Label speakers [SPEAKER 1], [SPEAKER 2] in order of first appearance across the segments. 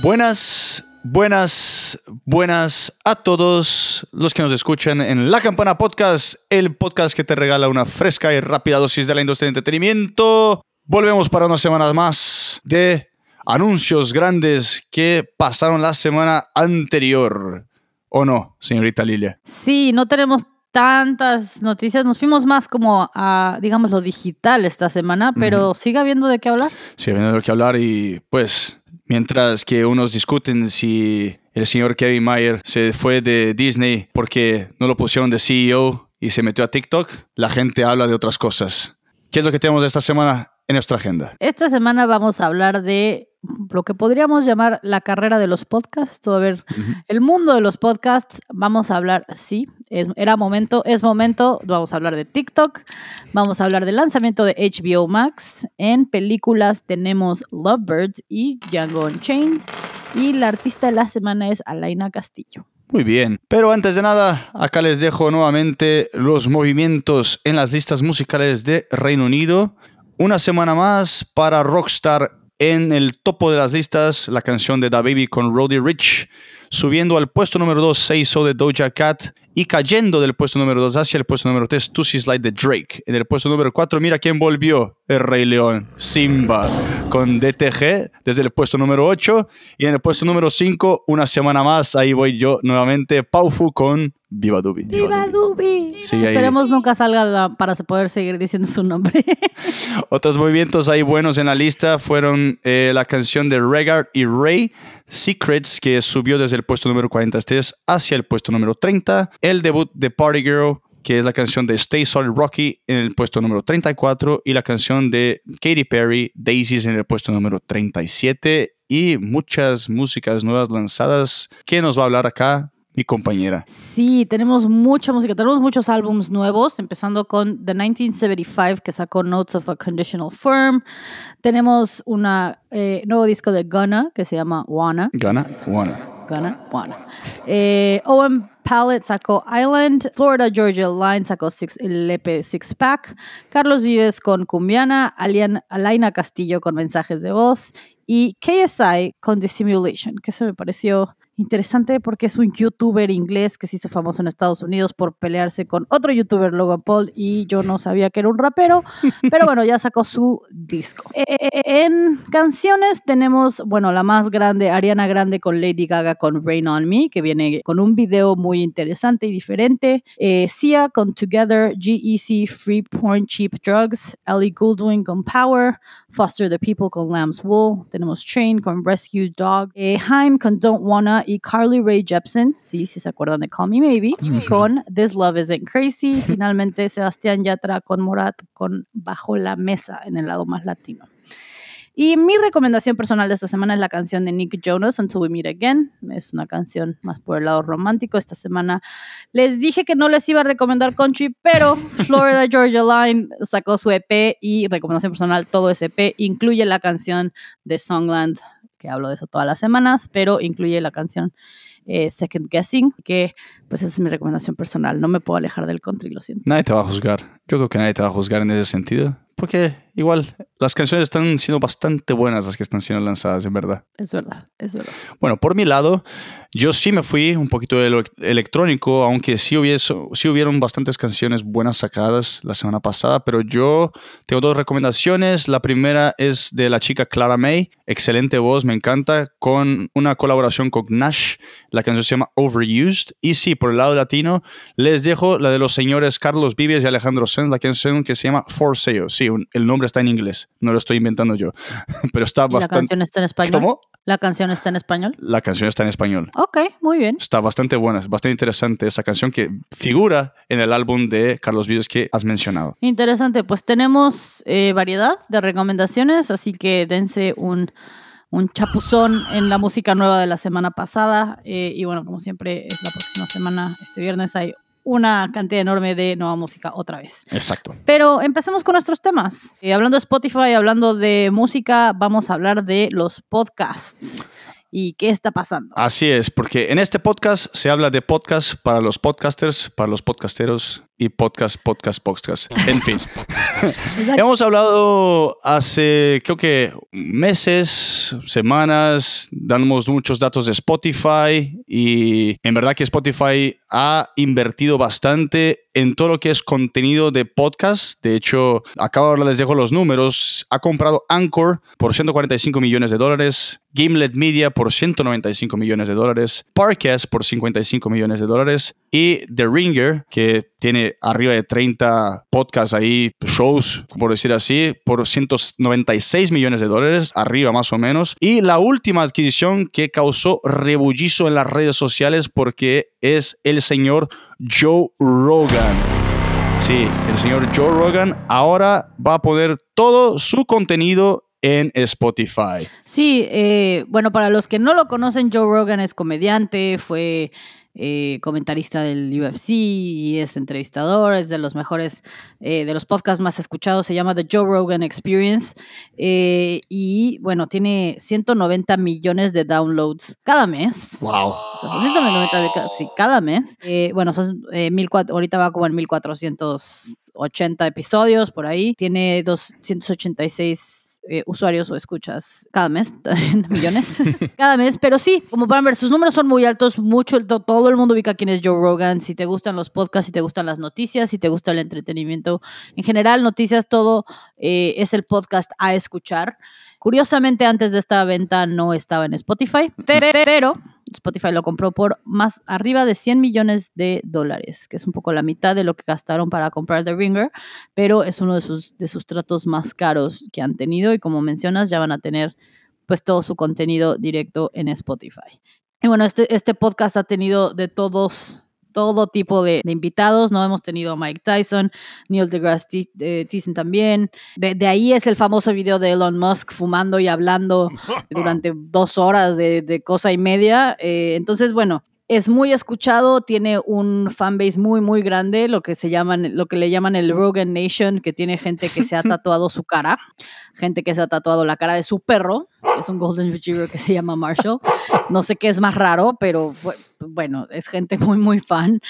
[SPEAKER 1] Buenas, buenas, buenas a todos los que nos escuchan en La Campana Podcast, el podcast que te regala una fresca y rápida dosis de la industria del entretenimiento. Volvemos para una semana más de anuncios grandes que pasaron la semana anterior. ¿O no, señorita Lilia?
[SPEAKER 2] Sí, no tenemos tantas noticias. Nos fuimos más como a, digamos, lo digital esta semana, pero sigue habiendo de qué hablar.
[SPEAKER 1] Sigue habiendo de qué hablar y pues mientras que unos discuten si el señor Kevin Mayer se fue de Disney porque no lo pusieron de CEO y se metió a TikTok, la gente habla de otras cosas. ¿Qué es lo que tenemos esta semana en nuestra agenda?
[SPEAKER 2] Esta semana vamos a hablar de lo que podríamos llamar la carrera de los podcasts, o a ver, el mundo de los podcasts, vamos a hablar, sí, era momento, es momento, vamos a hablar de TikTok, vamos a hablar del lanzamiento de HBO Max, en películas tenemos Lovebirds y Django Unchained, y la artista de la semana es Alaina Castillo.
[SPEAKER 1] Muy bien, pero antes de nada, acá les dejo nuevamente los movimientos en las listas musicales de Reino Unido. Una semana más para Rockstar en el topo de las listas, la canción de Da Baby con Roddy Rich, subiendo al puesto número 2, Say So de Doja Cat, y cayendo del puesto número 2 hacia el puesto número 3, Tussy Slide de Drake. En el puesto número 4, mira quién volvió, el Rey León, Simba, con DTG desde el puesto número 8. Y en el puesto número 5, una semana más, ahí voy yo nuevamente, Paufu con Viva Dubi.
[SPEAKER 2] Viva Dubi. Esperemos nunca salga para poder seguir diciendo su nombre.
[SPEAKER 1] Otros movimientos ahí buenos en la lista fueron eh, la canción de Regard y Ray, Secrets, que subió desde el puesto número 43 hacia el puesto número 30 el debut de Party Girl, que es la canción de Stay Solid Rocky en el puesto número 34 y la canción de Katy Perry, Daisies en el puesto número 37 y muchas músicas nuevas lanzadas. ¿Quién nos va a hablar acá? Mi compañera.
[SPEAKER 2] Sí, tenemos mucha música, tenemos muchos álbumes nuevos, empezando con The 1975 que sacó Notes of a Conditional Firm. Tenemos un eh, nuevo disco de Gunna que se llama Wanna.
[SPEAKER 1] Gunna, Wanna.
[SPEAKER 2] Gunna, Wanna. Eh, Owen Palette sacó Island, Florida Georgia Line sacó el EP Six Pack, Carlos Vives con Cumbiana, Alian, Alaina Castillo con mensajes de voz y KSI con Dissimulation, que se me pareció interesante porque es un youtuber inglés que se hizo famoso en Estados Unidos por pelearse con otro youtuber, Logan Paul, y yo no sabía que era un rapero, pero bueno, ya sacó su disco. E, e, e, en canciones tenemos, bueno, la más grande, Ariana Grande con Lady Gaga con Rain on Me, que viene con un video muy interesante y diferente. Eh, Sia con Together, GEC, Free Porn, Cheap Drugs, Ellie Goulding con Power, Foster the People con Lamb's Wool, tenemos Train con Rescue Dog, eh, con Don't Wanna y Carly Rae Jepsen, sí, si se acuerdan de Call Me Maybe, con This Love Isn't Crazy. Finalmente, Sebastián Yatra con Morat con Bajo la Mesa en el lado más latino. Y mi recomendación personal de esta semana es la canción de Nick Jonas, Until We Meet Again. Es una canción más por el lado romántico. Esta semana les dije que no les iba a recomendar country, pero Florida Georgia Line sacó su EP y recomendación personal, todo ese EP incluye la canción de Songland que hablo de eso todas las semanas, pero incluye la canción eh, Second Guessing, que pues esa es mi recomendación personal. No me puedo alejar del country, lo siento.
[SPEAKER 1] Nadie te va a juzgar. Yo creo que nadie te va a juzgar en ese sentido. Porque igual las canciones están siendo bastante buenas las que están siendo lanzadas, en verdad.
[SPEAKER 2] Es verdad, es verdad.
[SPEAKER 1] Bueno, por mi lado, yo sí me fui un poquito de lo electrónico, aunque sí, hubiese, sí hubieron bastantes canciones buenas sacadas la semana pasada, pero yo tengo dos recomendaciones. La primera es de la chica Clara May, excelente voz, me encanta, con una colaboración con Nash. La canción se llama Overused. Y sí, por el lado latino, les dejo la de los señores Carlos Vives y Alejandro Sanz, la canción que se llama For Sale. Sí, el nombre está en inglés, no lo estoy inventando yo, pero está bastante...
[SPEAKER 2] ¿La canción está en español?
[SPEAKER 1] ¿Cómo?
[SPEAKER 2] ¿La canción está en español?
[SPEAKER 1] La canción está en español.
[SPEAKER 2] Ok, muy bien.
[SPEAKER 1] Está bastante buena, bastante interesante esa canción que figura en el álbum de Carlos Vives que has mencionado.
[SPEAKER 2] Interesante, pues tenemos eh, variedad de recomendaciones, así que dense un un chapuzón en la música nueva de la semana pasada. Eh, y bueno, como siempre, es la próxima semana, este viernes hay una cantidad enorme de nueva música otra vez.
[SPEAKER 1] Exacto.
[SPEAKER 2] Pero empecemos con nuestros temas. Eh, hablando de Spotify, hablando de música, vamos a hablar de los podcasts. ¿Y qué está pasando?
[SPEAKER 1] Así es, porque en este podcast se habla de podcasts para los podcasters, para los podcasteros y podcast, podcast, podcast. En fin. Hemos hablado hace, creo que meses, semanas, damos muchos datos de Spotify y en verdad que Spotify ha invertido bastante en todo lo que es contenido de podcast. De hecho, acá ahora les dejo los números. Ha comprado Anchor por 145 millones de dólares, Gamelet Media por 195 millones de dólares, Parcast por 55 millones de dólares y The Ringer, que tiene arriba de 30 podcasts ahí, shows, por decir así, por 196 millones de dólares, arriba más o menos. Y la última adquisición que causó rebullizo en las redes sociales porque es el señor Joe Rogan. Sí, el señor Joe Rogan ahora va a poner todo su contenido en Spotify.
[SPEAKER 2] Sí, eh, bueno, para los que no lo conocen, Joe Rogan es comediante, fue eh, comentarista del UFC y es entrevistador, es de los mejores, eh, de los podcasts más escuchados, se llama The Joe Rogan Experience eh, y bueno, tiene 190 millones de downloads cada mes.
[SPEAKER 1] Wow.
[SPEAKER 2] sí, cada mes. bueno, son, ahorita va como en 1480 episodios por ahí, tiene 286 eh, usuarios o escuchas cada mes, millones, cada mes, pero sí, como pueden ver, sus números son muy altos, mucho, todo el mundo ubica quién es Joe Rogan, si te gustan los podcasts, si te gustan las noticias, si te gusta el entretenimiento, en general, noticias, todo eh, es el podcast a escuchar. Curiosamente, antes de esta venta no estaba en Spotify, pero Spotify lo compró por más arriba de 100 millones de dólares, que es un poco la mitad de lo que gastaron para comprar The Ringer, pero es uno de sus, de sus tratos más caros que han tenido y como mencionas ya van a tener pues todo su contenido directo en Spotify. Y bueno, este, este podcast ha tenido de todos todo tipo de, invitados, ¿no? Hemos tenido a Mike Tyson, Neil deGrasse Tyson también. De, ahí es el famoso video de Elon Musk fumando y hablando durante dos horas de, cosa y media. Eh, entonces, bueno, es muy escuchado, tiene un fanbase muy, muy grande, lo que se llaman, lo que le llaman el Rogan Nation, que tiene gente que se ha tatuado su cara, gente que se ha tatuado la cara de su perro, es un Golden Retriever que se llama Marshall. No sé qué es más raro, pero bueno, es gente muy, muy fan.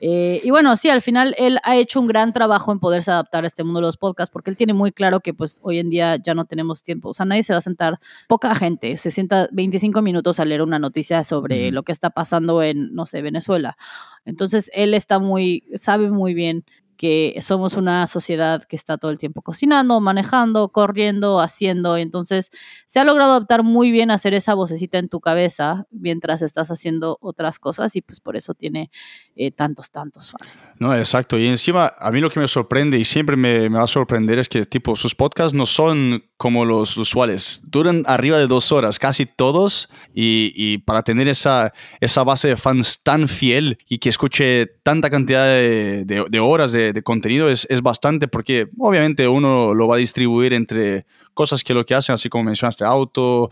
[SPEAKER 2] Eh, y bueno, sí, al final él ha hecho un gran trabajo en poderse adaptar a este mundo de los podcasts, porque él tiene muy claro que pues hoy en día ya no tenemos tiempo. O sea, nadie se va a sentar, poca gente se sienta 25 minutos a leer una noticia sobre lo que está pasando en, no sé, Venezuela. Entonces, él está muy, sabe muy bien que somos una sociedad que está todo el tiempo cocinando, manejando, corriendo, haciendo. Entonces, se ha logrado adaptar muy bien a hacer esa vocecita en tu cabeza mientras estás haciendo otras cosas y pues por eso tiene eh, tantos, tantos fans.
[SPEAKER 1] No, exacto. Y encima, a mí lo que me sorprende y siempre me, me va a sorprender es que tipo, sus podcasts no son como los usuales. Duran arriba de dos horas, casi todos. Y, y para tener esa, esa base de fans tan fiel y que escuche tanta cantidad de, de, de horas de de, contenido es, es, bastante porque obviamente uno lo va a distribuir entre cosas que lo que hacen, así como mencionaste, auto,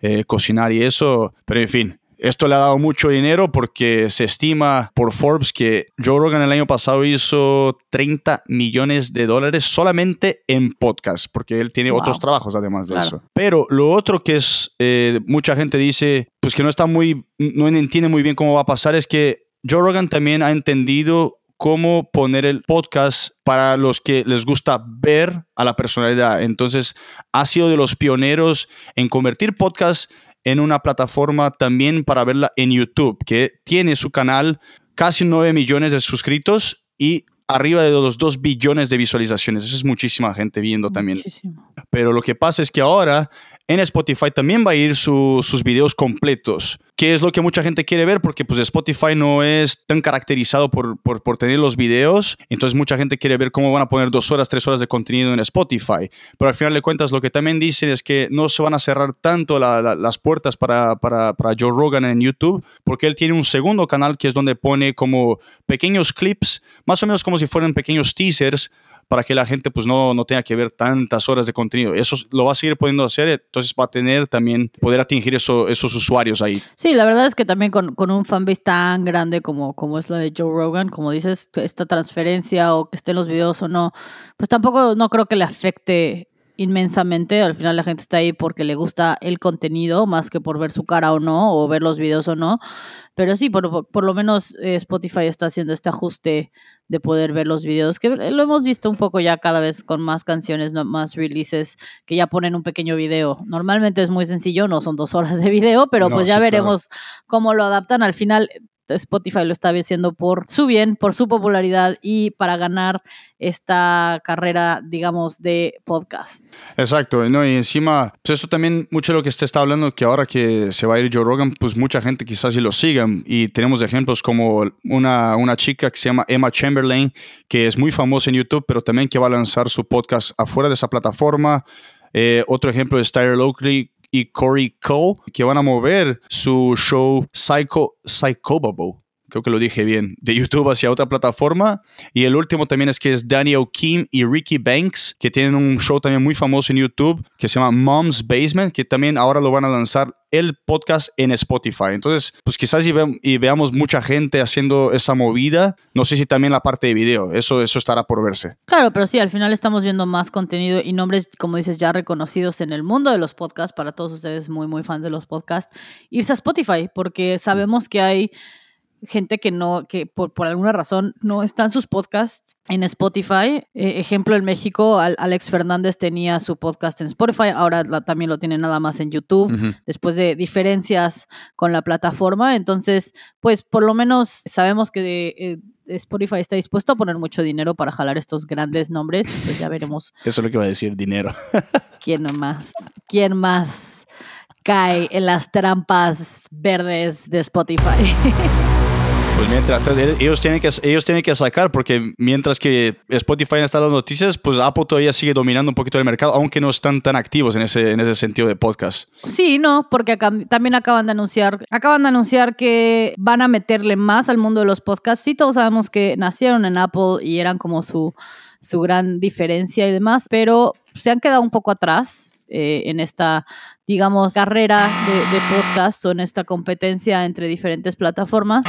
[SPEAKER 1] eh, cocinar y eso, pero en fin. Esto le ha dado mucho dinero porque se estima por Forbes que Joe Rogan el año pasado hizo 30 millones de dólares solamente en podcast, porque él tiene otros trabajos además de eso. Pero lo otro que es, eh, mucha gente dice, pues que no está muy, no entiende muy bien cómo va a pasar, es que Joe Rogan también ha entendido cómo poner el podcast para los que les gusta ver a la personalidad. Entonces, ha sido de los pioneros en convertir podcast en una plataforma también para verla en YouTube, que tiene su canal casi 9 millones de suscritos y arriba de los 2 billones de visualizaciones. Eso es muchísima gente viendo también. Pero lo que pasa es que ahora en Spotify también va a ir sus videos completos, que es lo que mucha gente quiere ver porque pues Spotify no es tan caracterizado por, por, tener los videos, entonces mucha gente quiere ver cómo van a poner dos horas, tres horas de contenido en Spotify. Pero al final de cuentas lo que también dicen es que no se van a cerrar tanto las puertas para, para, para Joe Rogan en YouTube porque él tiene un segundo canal que es donde pone como pequeños clips, más o menos como si fueran pequeños teasers para que la gente pues no, no tenga que ver tantas horas de contenido. Eso lo va a seguir pudiendo hacer, entonces va a tener también poder atingir eso, esos usuarios ahí.
[SPEAKER 2] Sí, la verdad es que también con, con un fanbase tan grande como, como es la de Joe Rogan, como dices, esta transferencia o que estén los videos o no, pues tampoco no creo que le afecte inmensamente. Al final la gente está ahí porque le gusta el contenido, más que por ver su cara o no, o ver los videos o no. Pero sí, por, por lo menos eh, Spotify está haciendo este ajuste de poder ver los videos, que lo hemos visto un poco ya cada vez con más canciones, más releases, que ya ponen un pequeño video. Normalmente es muy sencillo, no son dos horas de video, pero pues ya veremos cómo lo adaptan. Al final Spotify lo está haciendo por su bien, por su popularidad y para ganar esta carrera, digamos, de podcast.
[SPEAKER 1] Exacto, ¿no? y encima, pues esto también mucho de lo que usted está hablando, que ahora que se va a ir Joe Rogan, pues mucha gente quizás sí lo sigan y tenemos ejemplos como una, una chica que se llama Emma Chamberlain, que es muy famosa en YouTube, pero también que va a lanzar su podcast afuera de esa plataforma. Eh, otro ejemplo es Tyler Oakley, y Corey Cole, que van a mover su show Psycho, Psychobabo creo que lo dije bien, de YouTube hacia otra plataforma. Y el último también es que es Daniel Kim y Ricky Banks, que tienen un show también muy famoso en YouTube que se llama Mom's Basement, que también ahora lo van a lanzar el podcast en Spotify. Entonces, pues quizás y, veamos mucha gente haciendo esa movida. No sé si también la parte de video, eso, eso estará por verse.
[SPEAKER 2] Claro, pero sí, al final estamos viendo más contenido y nombres, como dices, ya reconocidos en el mundo de los podcasts, para todos ustedes muy, muy fans de los podcasts, irse a Spotify, porque sabemos que hay gente que no, que por, por, alguna razón no están sus podcasts en Spotify. Eh, ejemplo, en México, Alex Fernández tenía su podcast en Spotify, ahora también lo tiene nada más en YouTube, después de diferencias con la plataforma. Entonces, pues por lo menos sabemos que eh, Spotify está dispuesto a poner mucho dinero para jalar estos grandes nombres, pues ya veremos.
[SPEAKER 1] Eso es lo que va a decir, dinero.
[SPEAKER 2] ¿Quién más? ¿Quién más cae en las trampas verdes de Spotify?
[SPEAKER 1] Pues mientras ellos tienen que ellos tienen que sacar porque mientras que Spotify está dando noticias, pues Apple todavía sigue dominando un poquito el mercado, aunque no están tan activos en ese en ese sentido de podcast.
[SPEAKER 2] Sí, no, porque también acaban de anunciar acaban de anunciar que van a meterle más al mundo de los podcasts. Sí, todos sabemos que nacieron en Apple y eran como su su gran diferencia y demás, pero se han quedado un poco atrás eh, en esta, digamos, carrera de, de podcast o en esta competencia entre diferentes plataformas.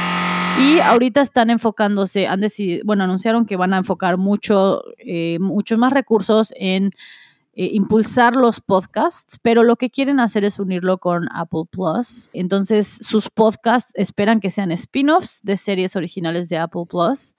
[SPEAKER 2] Y ahorita están enfocándose, han decidido, bueno, anunciaron que van a enfocar mucho, eh, muchos más recursos en eh, impulsar los podcasts, pero lo que quieren hacer es unirlo con Apple Plus. Entonces, sus podcasts esperan que sean spin-offs de series originales de Apple Plus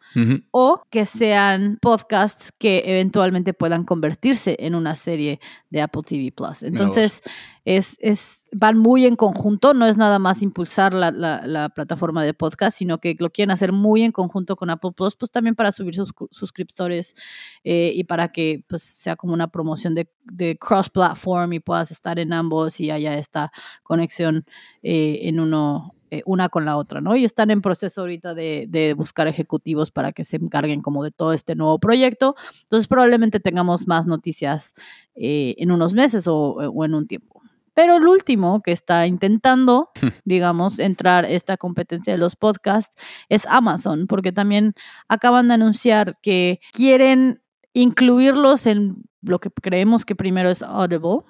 [SPEAKER 2] o que sean podcasts que eventualmente puedan convertirse en una serie de Apple TV Plus. Entonces, es, es, van muy en conjunto, no es nada más impulsar la, la, plataforma de podcast, sino que lo quieren hacer muy en conjunto con Apple Plus, pues también para subir sus suscriptores eh, y para que pues, sea como una promoción de, cross-platform y puedas estar en ambos y haya esta conexión eh, en uno eh, una con la otra, ¿no? Y están en proceso ahorita de, de, buscar ejecutivos para que se encarguen como de todo este nuevo proyecto. Entonces probablemente tengamos más noticias en unos meses o, o en un tiempo. Pero el último que está intentando, digamos, entrar esta competencia de los podcasts es Amazon, porque también acaban de anunciar que quieren incluirlos en lo que creemos que primero es Audible,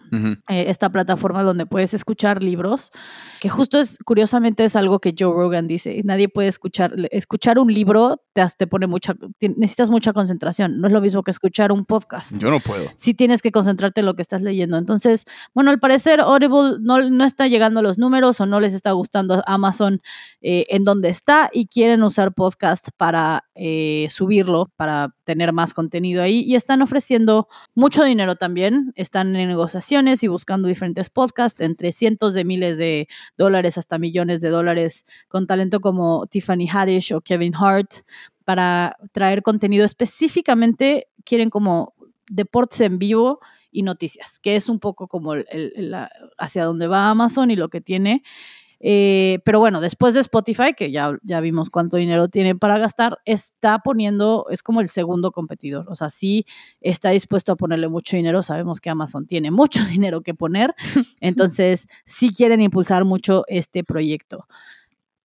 [SPEAKER 2] eh, esta plataforma donde puedes escuchar libros, que justo es, curiosamente, es algo que Joe Rogan dice, nadie puede escuchar, escuchar un libro te, te pone mucha, necesitas mucha concentración, no es lo mismo que escuchar un podcast.
[SPEAKER 1] Yo no puedo.
[SPEAKER 2] Si tienes que concentrarte en lo que estás leyendo. Entonces, bueno, al parecer Audible no, no está llegando a los números o no les está gustando Amazon eh, en donde está y quieren usar podcast para eh, subirlo, para tener más contenido ahí y están ofreciendo mucho dinero también. Están en negociaciones y buscando diferentes podcasts entre cientos de miles de dólares hasta millones de dólares con talento como Tiffany Haddish o Kevin Hart para traer contenido específicamente. Quieren como deportes en vivo y noticias, que es un poco como hacia dónde va Amazon y lo que tiene. Eh, pero bueno, después de Spotify, que ya, ya vimos cuánto dinero tiene para gastar, está poniendo, es como el segundo competidor. O sea, sí está dispuesto a ponerle mucho dinero. Sabemos que Amazon tiene mucho dinero que poner. Entonces, sí quieren impulsar mucho este proyecto.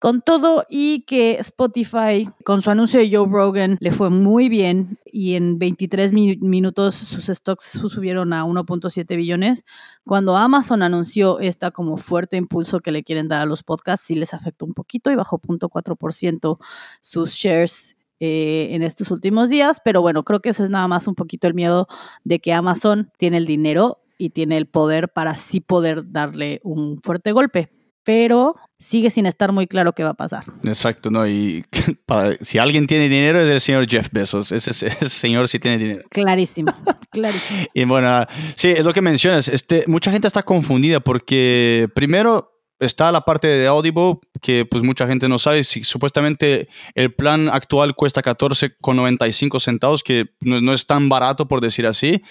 [SPEAKER 2] Con todo y que Spotify, con su anuncio de Joe Rogan, le fue muy bien y en 23 minutos sus stocks subieron a 1.7 billones, cuando Amazon anunció esta como fuerte impulso que le quieren dar a los podcasts, sí les afectó un poquito y bajó 0.4% sus shares eh, en estos últimos días, pero bueno, creo que eso es nada más un poquito el miedo de que Amazon tiene el dinero y tiene el poder para sí poder darle un fuerte golpe, pero sigue sin estar muy claro qué va a pasar.
[SPEAKER 1] Exacto, ¿no? Y para, si alguien tiene dinero es el señor Jeff Bezos, ese, ese señor sí tiene dinero.
[SPEAKER 2] Clarísimo, clarísimo.
[SPEAKER 1] Y bueno, sí, es lo que mencionas, este, mucha gente está confundida porque primero está la parte de Audible que pues mucha gente no sabe. Si, supuestamente el plan actual cuesta 14,95 centavos, que no, no, es tan barato por decir así.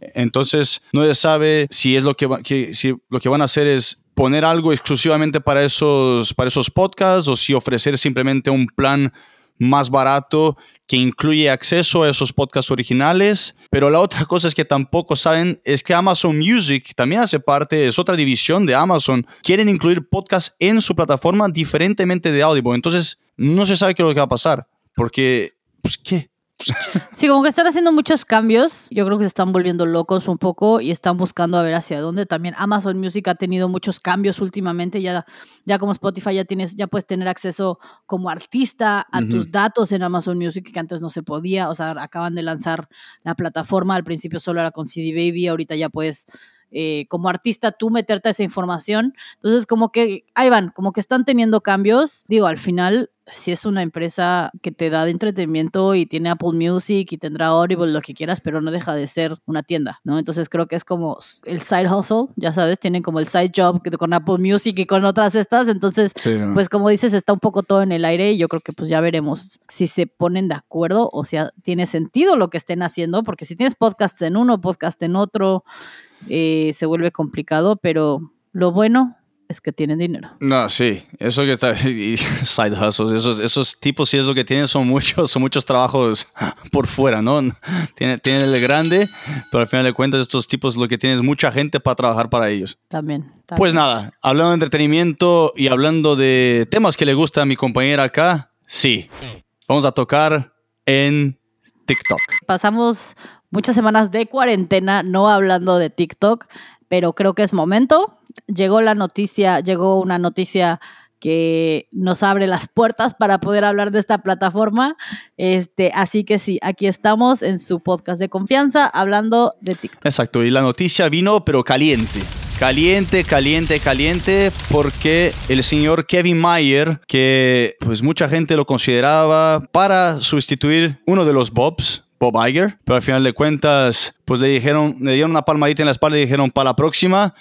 [SPEAKER 1] Entonces no se sabe si es lo que, que, si lo que van a hacer es poner algo exclusivamente para esos, para esos podcasts o si ofrecer simplemente un plan más barato que incluye acceso a esos podcasts originales. Pero la otra cosa es que tampoco saben es que Amazon Music también hace parte, es otra división de Amazon. Quieren incluir podcasts en su plataforma diferentemente de Audible. Entonces no se sabe qué es lo que va a pasar. Porque, pues, ¿qué?
[SPEAKER 2] Sí, como que están haciendo muchos cambios. Yo creo que se están volviendo locos un poco y están buscando a ver hacia dónde. También Amazon Music ha tenido muchos cambios últimamente. Ya, ya como Spotify ya tienes, ya puedes tener acceso como artista a uh -huh. tus datos en Amazon Music que antes no se podía. O sea, acaban de lanzar la plataforma. Al principio solo era con CD Baby, ahorita ya puedes eh, como artista tú meterte a esa información. Entonces, como que ahí van, como que están teniendo cambios. Digo, al final, si es una empresa que te da de entretenimiento y tiene Apple Music y tendrá Audible, lo que quieras, pero no deja de ser una tienda, ¿no? Entonces creo que es como el side hustle, ya sabes, tienen como el side job con Apple Music y con otras estas. Entonces, sí, ¿no? pues como dices, está un poco todo en el aire y yo creo que pues ya veremos si se ponen de acuerdo o si tiene sentido lo que estén haciendo, porque si tienes podcasts en uno, podcast en otro, eh, se vuelve complicado, pero lo bueno es que tienen dinero.
[SPEAKER 1] No, sí, eso que está, y side hustles, esos, esos tipos, si es lo que tienen, son muchos, son muchos trabajos por fuera, ¿no? Tienen, tienen el grande, pero al final de cuentas, estos tipos lo que tienen es mucha gente para trabajar para ellos.
[SPEAKER 2] También. también.
[SPEAKER 1] Pues nada, hablando de entretenimiento y hablando de temas que le gusta a mi compañera acá, sí, vamos a tocar en TikTok.
[SPEAKER 2] Pasamos muchas semanas de cuarentena no hablando de TikTok, pero creo que es momento llegó la noticia, llegó una noticia que nos abre las puertas para poder hablar de esta plataforma. Este, así que sí, aquí estamos en su podcast de confianza hablando de TikTok.
[SPEAKER 1] Exacto, y la noticia vino pero caliente. Caliente, caliente, caliente, porque el señor Kevin Mayer, que pues mucha gente lo consideraba para sustituir uno de los Bobs, Bob Iger, pero al final de cuentas, pues le dijeron, le dieron una palmadita en la espalda y dijeron para la próxima.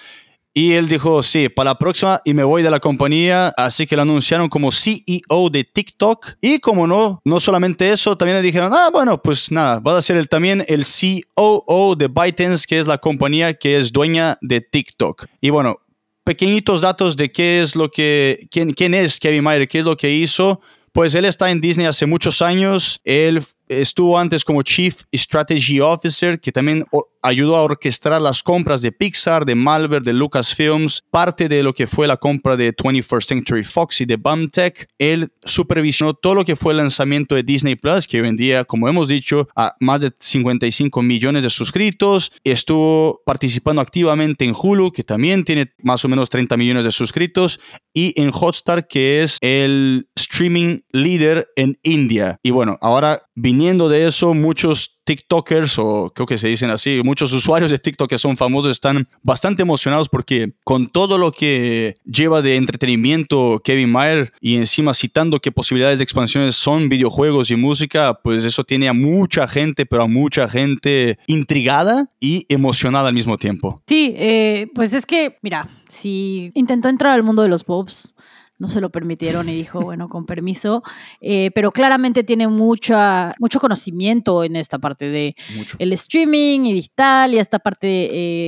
[SPEAKER 1] Y él dijo, sí, para la próxima y me voy de la compañía. Así que lo anunciaron como CEO de TikTok. Y como no, no solamente eso, también le dijeron, ah, bueno, pues nada, va a ser él también el COO de ByteDance, que es la compañía que es dueña de TikTok. Y bueno, pequeñitos datos de qué es lo que, quién, quién es Kevin Mayer, qué es lo que hizo. Pues él está en Disney hace muchos años. Él estuvo antes como Chief Strategy Officer, que también ayudó a orquestar las compras de Pixar, de Malver, de Lucasfilms, parte de lo que fue la compra de 21st Century Fox y de BAMTech. Él supervisionó todo lo que fue el lanzamiento de Disney Plus, que vendía, como hemos dicho, a más de 55 millones de suscritos. Estuvo participando activamente en Hulu, que también tiene más o menos 30 millones de suscritos, y en Hotstar, que es el streaming líder en India. Y bueno, ahora viniendo de eso, muchos TikTokers, o creo que se dicen así, muchos usuarios de TikTok que son famosos están bastante emocionados porque con todo lo que lleva de entretenimiento Kevin Mayer y encima citando que posibilidades de expansiones son videojuegos y música, pues eso tiene a mucha gente, pero a mucha gente intrigada y emocionada al mismo tiempo.
[SPEAKER 2] Sí, eh, pues es que, mira, si intentó entrar al mundo de los Bobs, no se lo permitieron y dijo, bueno, con permiso, eh, pero claramente tiene mucha, mucho conocimiento en esta parte de mucho. el streaming y digital y esta parte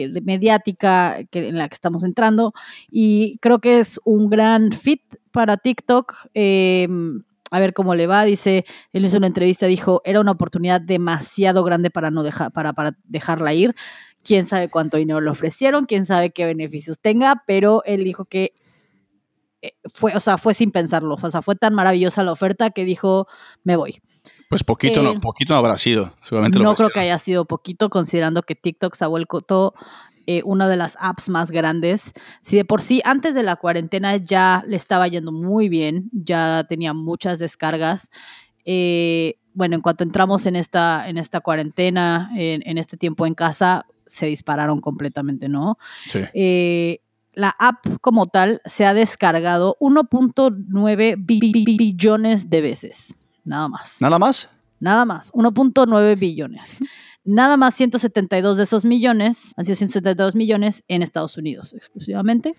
[SPEAKER 2] eh, de mediática que, en la que estamos entrando y creo que es un gran fit para TikTok. Eh, a ver cómo le va, dice, él hizo una entrevista, dijo, era una oportunidad demasiado grande para, no dejar, para, para dejarla ir. Quién sabe cuánto dinero le ofrecieron, quién sabe qué beneficios tenga, pero él dijo que fue, o sea, fue sin pensarlo. O sea, fue tan maravillosa la oferta que dijo, me voy.
[SPEAKER 1] Pues poquito, eh, no, poquito no habrá sido. Seguramente
[SPEAKER 2] no creo que haya sido poquito, considerando que TikTok se ha vuelto eh, una de las apps más grandes. Si de por sí antes de la cuarentena ya le estaba yendo muy bien, ya tenía muchas descargas. Eh, bueno, en cuanto entramos en esta, en esta cuarentena, en, en este tiempo en casa, se dispararon completamente, ¿no?
[SPEAKER 1] Sí.
[SPEAKER 2] La app como tal se ha descargado 1.9 billones de veces, nada más.
[SPEAKER 1] ¿Nada más?
[SPEAKER 2] Nada más, 1.9 billones. Nada más 172 de esos millones, han sido 172 millones en Estados Unidos exclusivamente.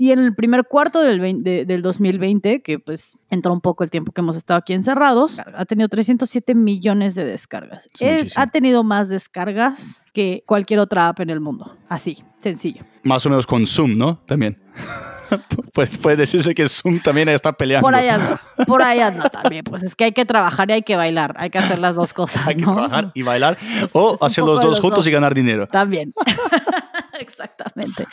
[SPEAKER 2] Y en el primer cuarto del, 20 del 2020, que pues entró un poco el tiempo que hemos estado aquí encerrados, ha tenido 307 millones de descargas.
[SPEAKER 1] Es
[SPEAKER 2] ha tenido más descargas que cualquier otra app en el mundo. Así, sencillo.
[SPEAKER 1] Más o menos con Zoom, ¿no? También. pues puede decirse que Zoom también está peleando.
[SPEAKER 2] Por ahí anda, por ahí anda también. Pues es que hay que trabajar y hay que bailar, hay que hacer las dos cosas.
[SPEAKER 1] hay que
[SPEAKER 2] ¿no?
[SPEAKER 1] trabajar y bailar
[SPEAKER 2] Es-
[SPEAKER 1] o
[SPEAKER 2] es
[SPEAKER 1] hacer los
[SPEAKER 2] de
[SPEAKER 1] dos
[SPEAKER 2] los
[SPEAKER 1] juntos
[SPEAKER 2] dos.
[SPEAKER 1] y ganar dinero.
[SPEAKER 2] También. Exactamente.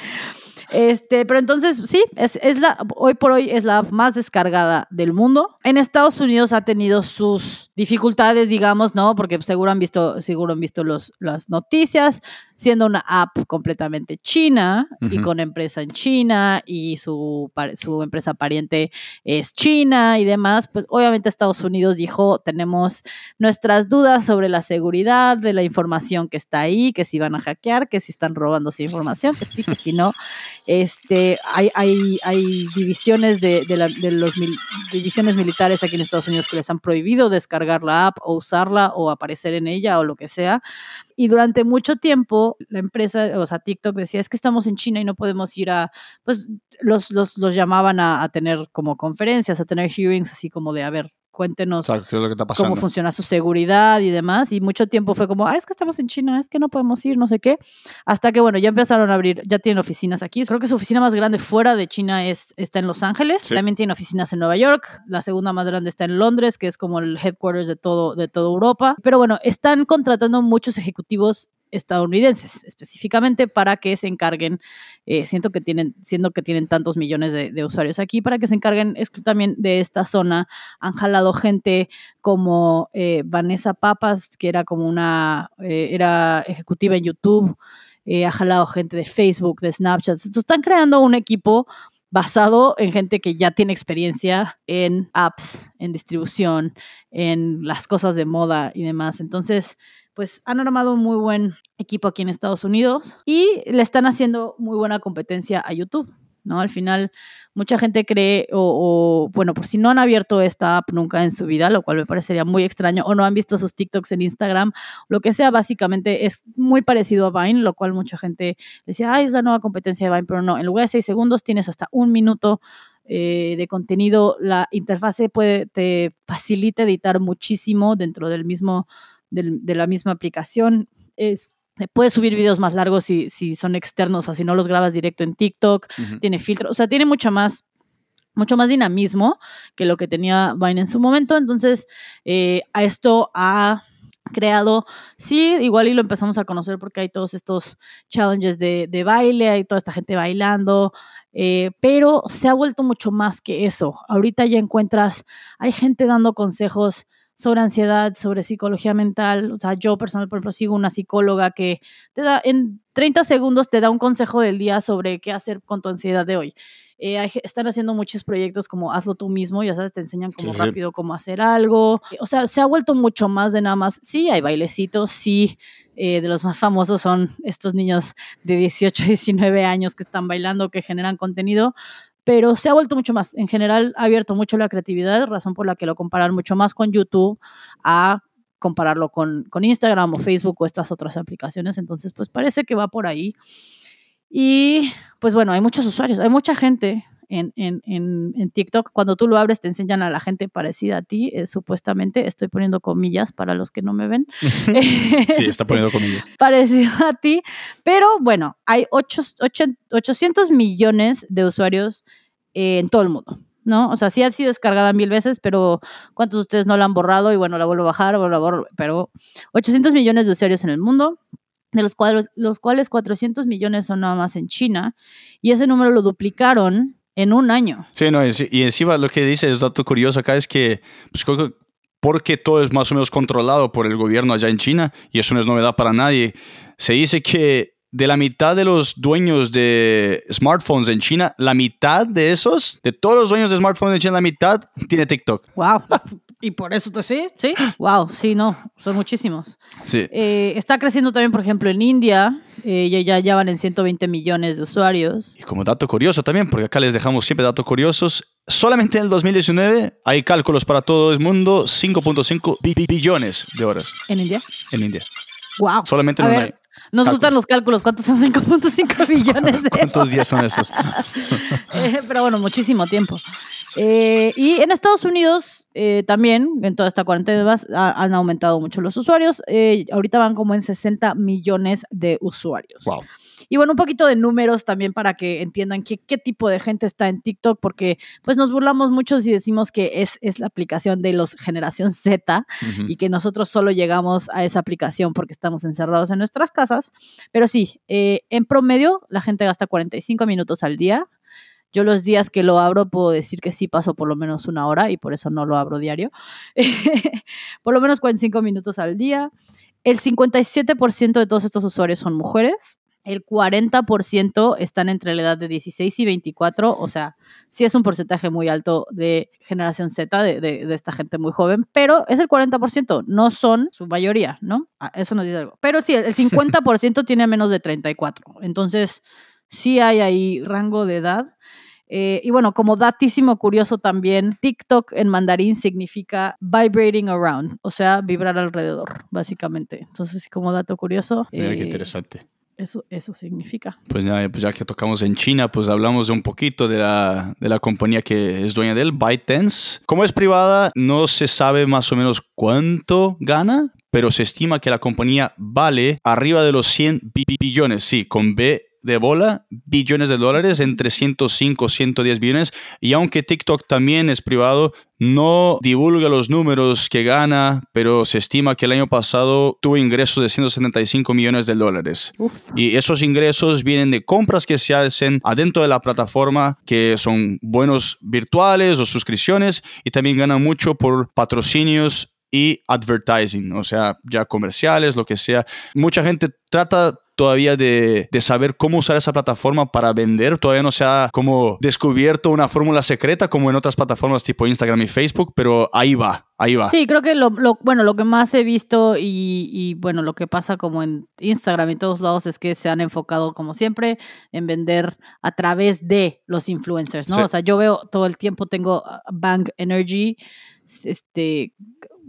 [SPEAKER 2] Este, pero entonces, sí, es, es la, hoy por hoy es la app más descargada del mundo. En Estados Unidos ha tenido sus dificultades, digamos, ¿no? Porque seguro han visto, seguro han visto los, las noticias, siendo una app completamente china y con empresa en China y su, su empresa pariente es China y demás, pues obviamente Estados Unidos dijo, tenemos nuestras dudas sobre la seguridad de la información que está ahí, que si van a hackear, que si están robando esa información, que sí, que si no. Este, hay, hay, hay divisiones de, de, los mil- divisiones militares aquí en Estados Unidos que les han prohibido descargar la app o usarla o aparecer en ella o lo que sea. Y durante mucho tiempo la empresa, o sea, TikTok decía, es que estamos en China y no podemos ir a, pues los, los, los llamaban a, a tener como conferencias, a tener hearings así como de, a ver, cuéntenos
[SPEAKER 1] Exacto, ¿qué es lo que está pasando?
[SPEAKER 2] cómo funciona su seguridad y demás. Y mucho tiempo fue como, ah, es que estamos en China, es que no podemos ir, no sé qué. Hasta que, bueno, ya empezaron a abrir, ya tienen oficinas aquí. Creo que su oficina más grande fuera de China es, está en Los Ángeles.
[SPEAKER 1] Sí.
[SPEAKER 2] También tiene oficinas en Nueva York. La segunda más grande está en Londres, que es como el headquarters de todo, de toda Europa. Pero bueno, están contratando muchos ejecutivos estadounidenses específicamente para que se encarguen, eh, siento que tienen, siendo que tienen tantos millones de, usuarios aquí, para que se encarguen es también de esta zona. Han jalado gente como eh, Vanessa Papas, que era como una, eh, era ejecutiva en YouTube, ha jalado gente de Facebook, de Snapchat. Están creando un equipo basado en gente que ya tiene experiencia en apps, en distribución, en las cosas de moda y demás. Entonces, pues han armado un muy buen equipo aquí en Estados Unidos y le están haciendo muy buena competencia a YouTube. ¿no? Al final, mucha gente cree, o, bueno, por si no han abierto esta app nunca en su vida, lo cual me parecería muy extraño, o no han visto sus TikToks en Instagram, lo que sea, básicamente es muy parecido a Vine, lo cual mucha gente decía, ay, es la nueva competencia de Vine, pero no, en lugar de seis segundos tienes hasta un minuto eh, de contenido, la interfase puede, te facilita editar muchísimo dentro del mismo, del, de la misma aplicación. Es, Puedes subir videos más largos si, si son externos, o si no los grabas directo en TikTok, uh -huh. tiene filtro, o sea, tiene mucha más, mucho más dinamismo que lo que tenía Vine en su momento. Entonces, eh, a esto ha creado, sí, igual y lo empezamos a conocer porque hay todos estos challenges de, de baile, hay toda esta gente bailando, eh, pero se ha vuelto mucho más que eso. Ahorita ya encuentras, hay gente dando consejos sobre ansiedad, sobre psicología mental. O sea, yo personal, por ejemplo, sigo una psicóloga que te da, en 30 segundos te da un consejo del día sobre qué hacer con tu ansiedad de hoy. Eh, están haciendo muchos proyectos como hazlo tú mismo, ya sabes, te enseñan como sí, rápido sí. cómo hacer algo. O sea, se ha vuelto mucho más de nada más. Sí, hay bailecitos, sí. Eh, de los más famosos son estos niños de 18, 19 años que están bailando, que generan contenido, pero se ha vuelto mucho más. En general, ha abierto mucho la creatividad, razón por la que lo comparan mucho más con YouTube a compararlo con, con Instagram o Facebook o estas otras aplicaciones. Entonces, pues parece que va por ahí. Y pues bueno, hay muchos usuarios, hay mucha gente en, en, en, en, TikTok. Cuando tú lo abres, te enseñan a la gente parecida a ti, eh, supuestamente. Estoy poniendo comillas para los que no me ven.
[SPEAKER 1] sí, está poniendo comillas.
[SPEAKER 2] Parecido a ti. Pero bueno, hay 8, 8, 800 millones de usuarios eh, en todo el mundo. ¿no? O sea, sí ha sido descargada mil veces, pero ¿cuántos de ustedes no la han borrado? Y bueno, la vuelvo a bajar, o la borro, pero 800 millones de usuarios en el mundo, de los cuales, los cuales 400 millones son nada más en China, y ese número lo duplicaron en un año.
[SPEAKER 1] Sí, no, y encima lo que dice es dato curioso acá es que, pues, porque todo es más o menos controlado por el gobierno allá en China, y eso no es novedad para nadie, se dice que de la mitad de los dueños de smartphones en China, la mitad de esos, de todos los dueños de smartphones en China, la mitad tiene TikTok.
[SPEAKER 2] Wow. Y por eso, te- sí, sí. Wow, sí, no, son muchísimos.
[SPEAKER 1] Sí.
[SPEAKER 2] Eh, está creciendo también, por ejemplo, en India. eh, ya, ya, ya van en 120 millones de usuarios.
[SPEAKER 1] Y como dato curioso también, porque acá les dejamos siempre datos curiosos, solamente en el 2019 hay cálculos para todo el mundo, 5.5 bi- bi- billones de horas
[SPEAKER 2] ¿En India?
[SPEAKER 1] en India.
[SPEAKER 2] Wow.
[SPEAKER 1] Solamente
[SPEAKER 2] A
[SPEAKER 1] en
[SPEAKER 2] ver,
[SPEAKER 1] una-
[SPEAKER 2] nos
[SPEAKER 1] cálculo.
[SPEAKER 2] gustan los cálculos. ¿Cuántos son 5.5 billones de
[SPEAKER 1] ¿Cuántos días son esos?
[SPEAKER 2] Eh, pero bueno, muchísimo tiempo. Eh, y en Estados Unidos eh, también, en toda esta cuarentena, ha- han aumentado mucho los usuarios. Eh, ahorita van como en 60 millones de usuarios.
[SPEAKER 1] Wow.
[SPEAKER 2] Y bueno, un poquito de números también para que entiendan qué, qué tipo de gente está en TikTok, porque pues nos burlamos mucho si decimos que es, es la aplicación de los generación Z y que nosotros solo llegamos a esa aplicación porque estamos encerrados en nuestras casas. Pero sí, eh, en promedio la gente gasta 45 minutos al día. Yo los días que lo abro puedo decir que sí paso por lo menos una hora y por eso no lo abro diario. por lo menos 45 minutos al día. El 57% de todos estos usuarios son mujeres. El 40% están entre la edad de 16 y 24, o sea, sí es un porcentaje muy alto de generación Z, de, de- esta gente muy joven, pero es el 40%, no son su mayoría, ¿no? Ah, eso nos dice algo. Pero sí, el 50% tiene menos de 34, entonces sí hay ahí rango de edad. Eh, y bueno, como datísimo curioso también, TikTok en mandarín significa vibrating around, o sea, vibrar alrededor, básicamente. Entonces, como dato curioso,
[SPEAKER 1] Mira qué
[SPEAKER 2] eh,
[SPEAKER 1] interesante.
[SPEAKER 2] eso, eso significa.
[SPEAKER 1] Pues ya, pues ya que tocamos en China, pues hablamos un poquito de la, de la compañía que es dueña de él, ByteDance. Como es privada, no se sabe más o menos cuánto gana, pero se estima que la compañía vale arriba de los 100 bi- bi- billones, sí, con B de bola, billones de dólares, entre 105 110 billones. Y aunque TikTok también es privado, no divulga los números que gana, pero se estima que el año pasado tuvo ingresos de 175 millones de dólares.
[SPEAKER 2] Uf.
[SPEAKER 1] Y esos ingresos vienen de compras que se hacen adentro de la plataforma, que son buenos virtuales o suscripciones, y también ganan mucho por patrocinios y advertising, o sea, ya comerciales, lo que sea. Mucha gente trata todavía de, de saber cómo usar esa plataforma para vender. Todavía no se ha como descubierto una fórmula secreta como en otras plataformas tipo Instagram y Facebook, pero ahí va, ahí va.
[SPEAKER 2] Sí, creo que lo, lo- bueno, lo que más he visto y, y, bueno, lo que pasa como en Instagram y todos lados es que se han enfocado como siempre en vender a través de los influencers, ¿no?
[SPEAKER 1] Sí.
[SPEAKER 2] O sea, yo veo todo el tiempo tengo uh, Bang Energy, este,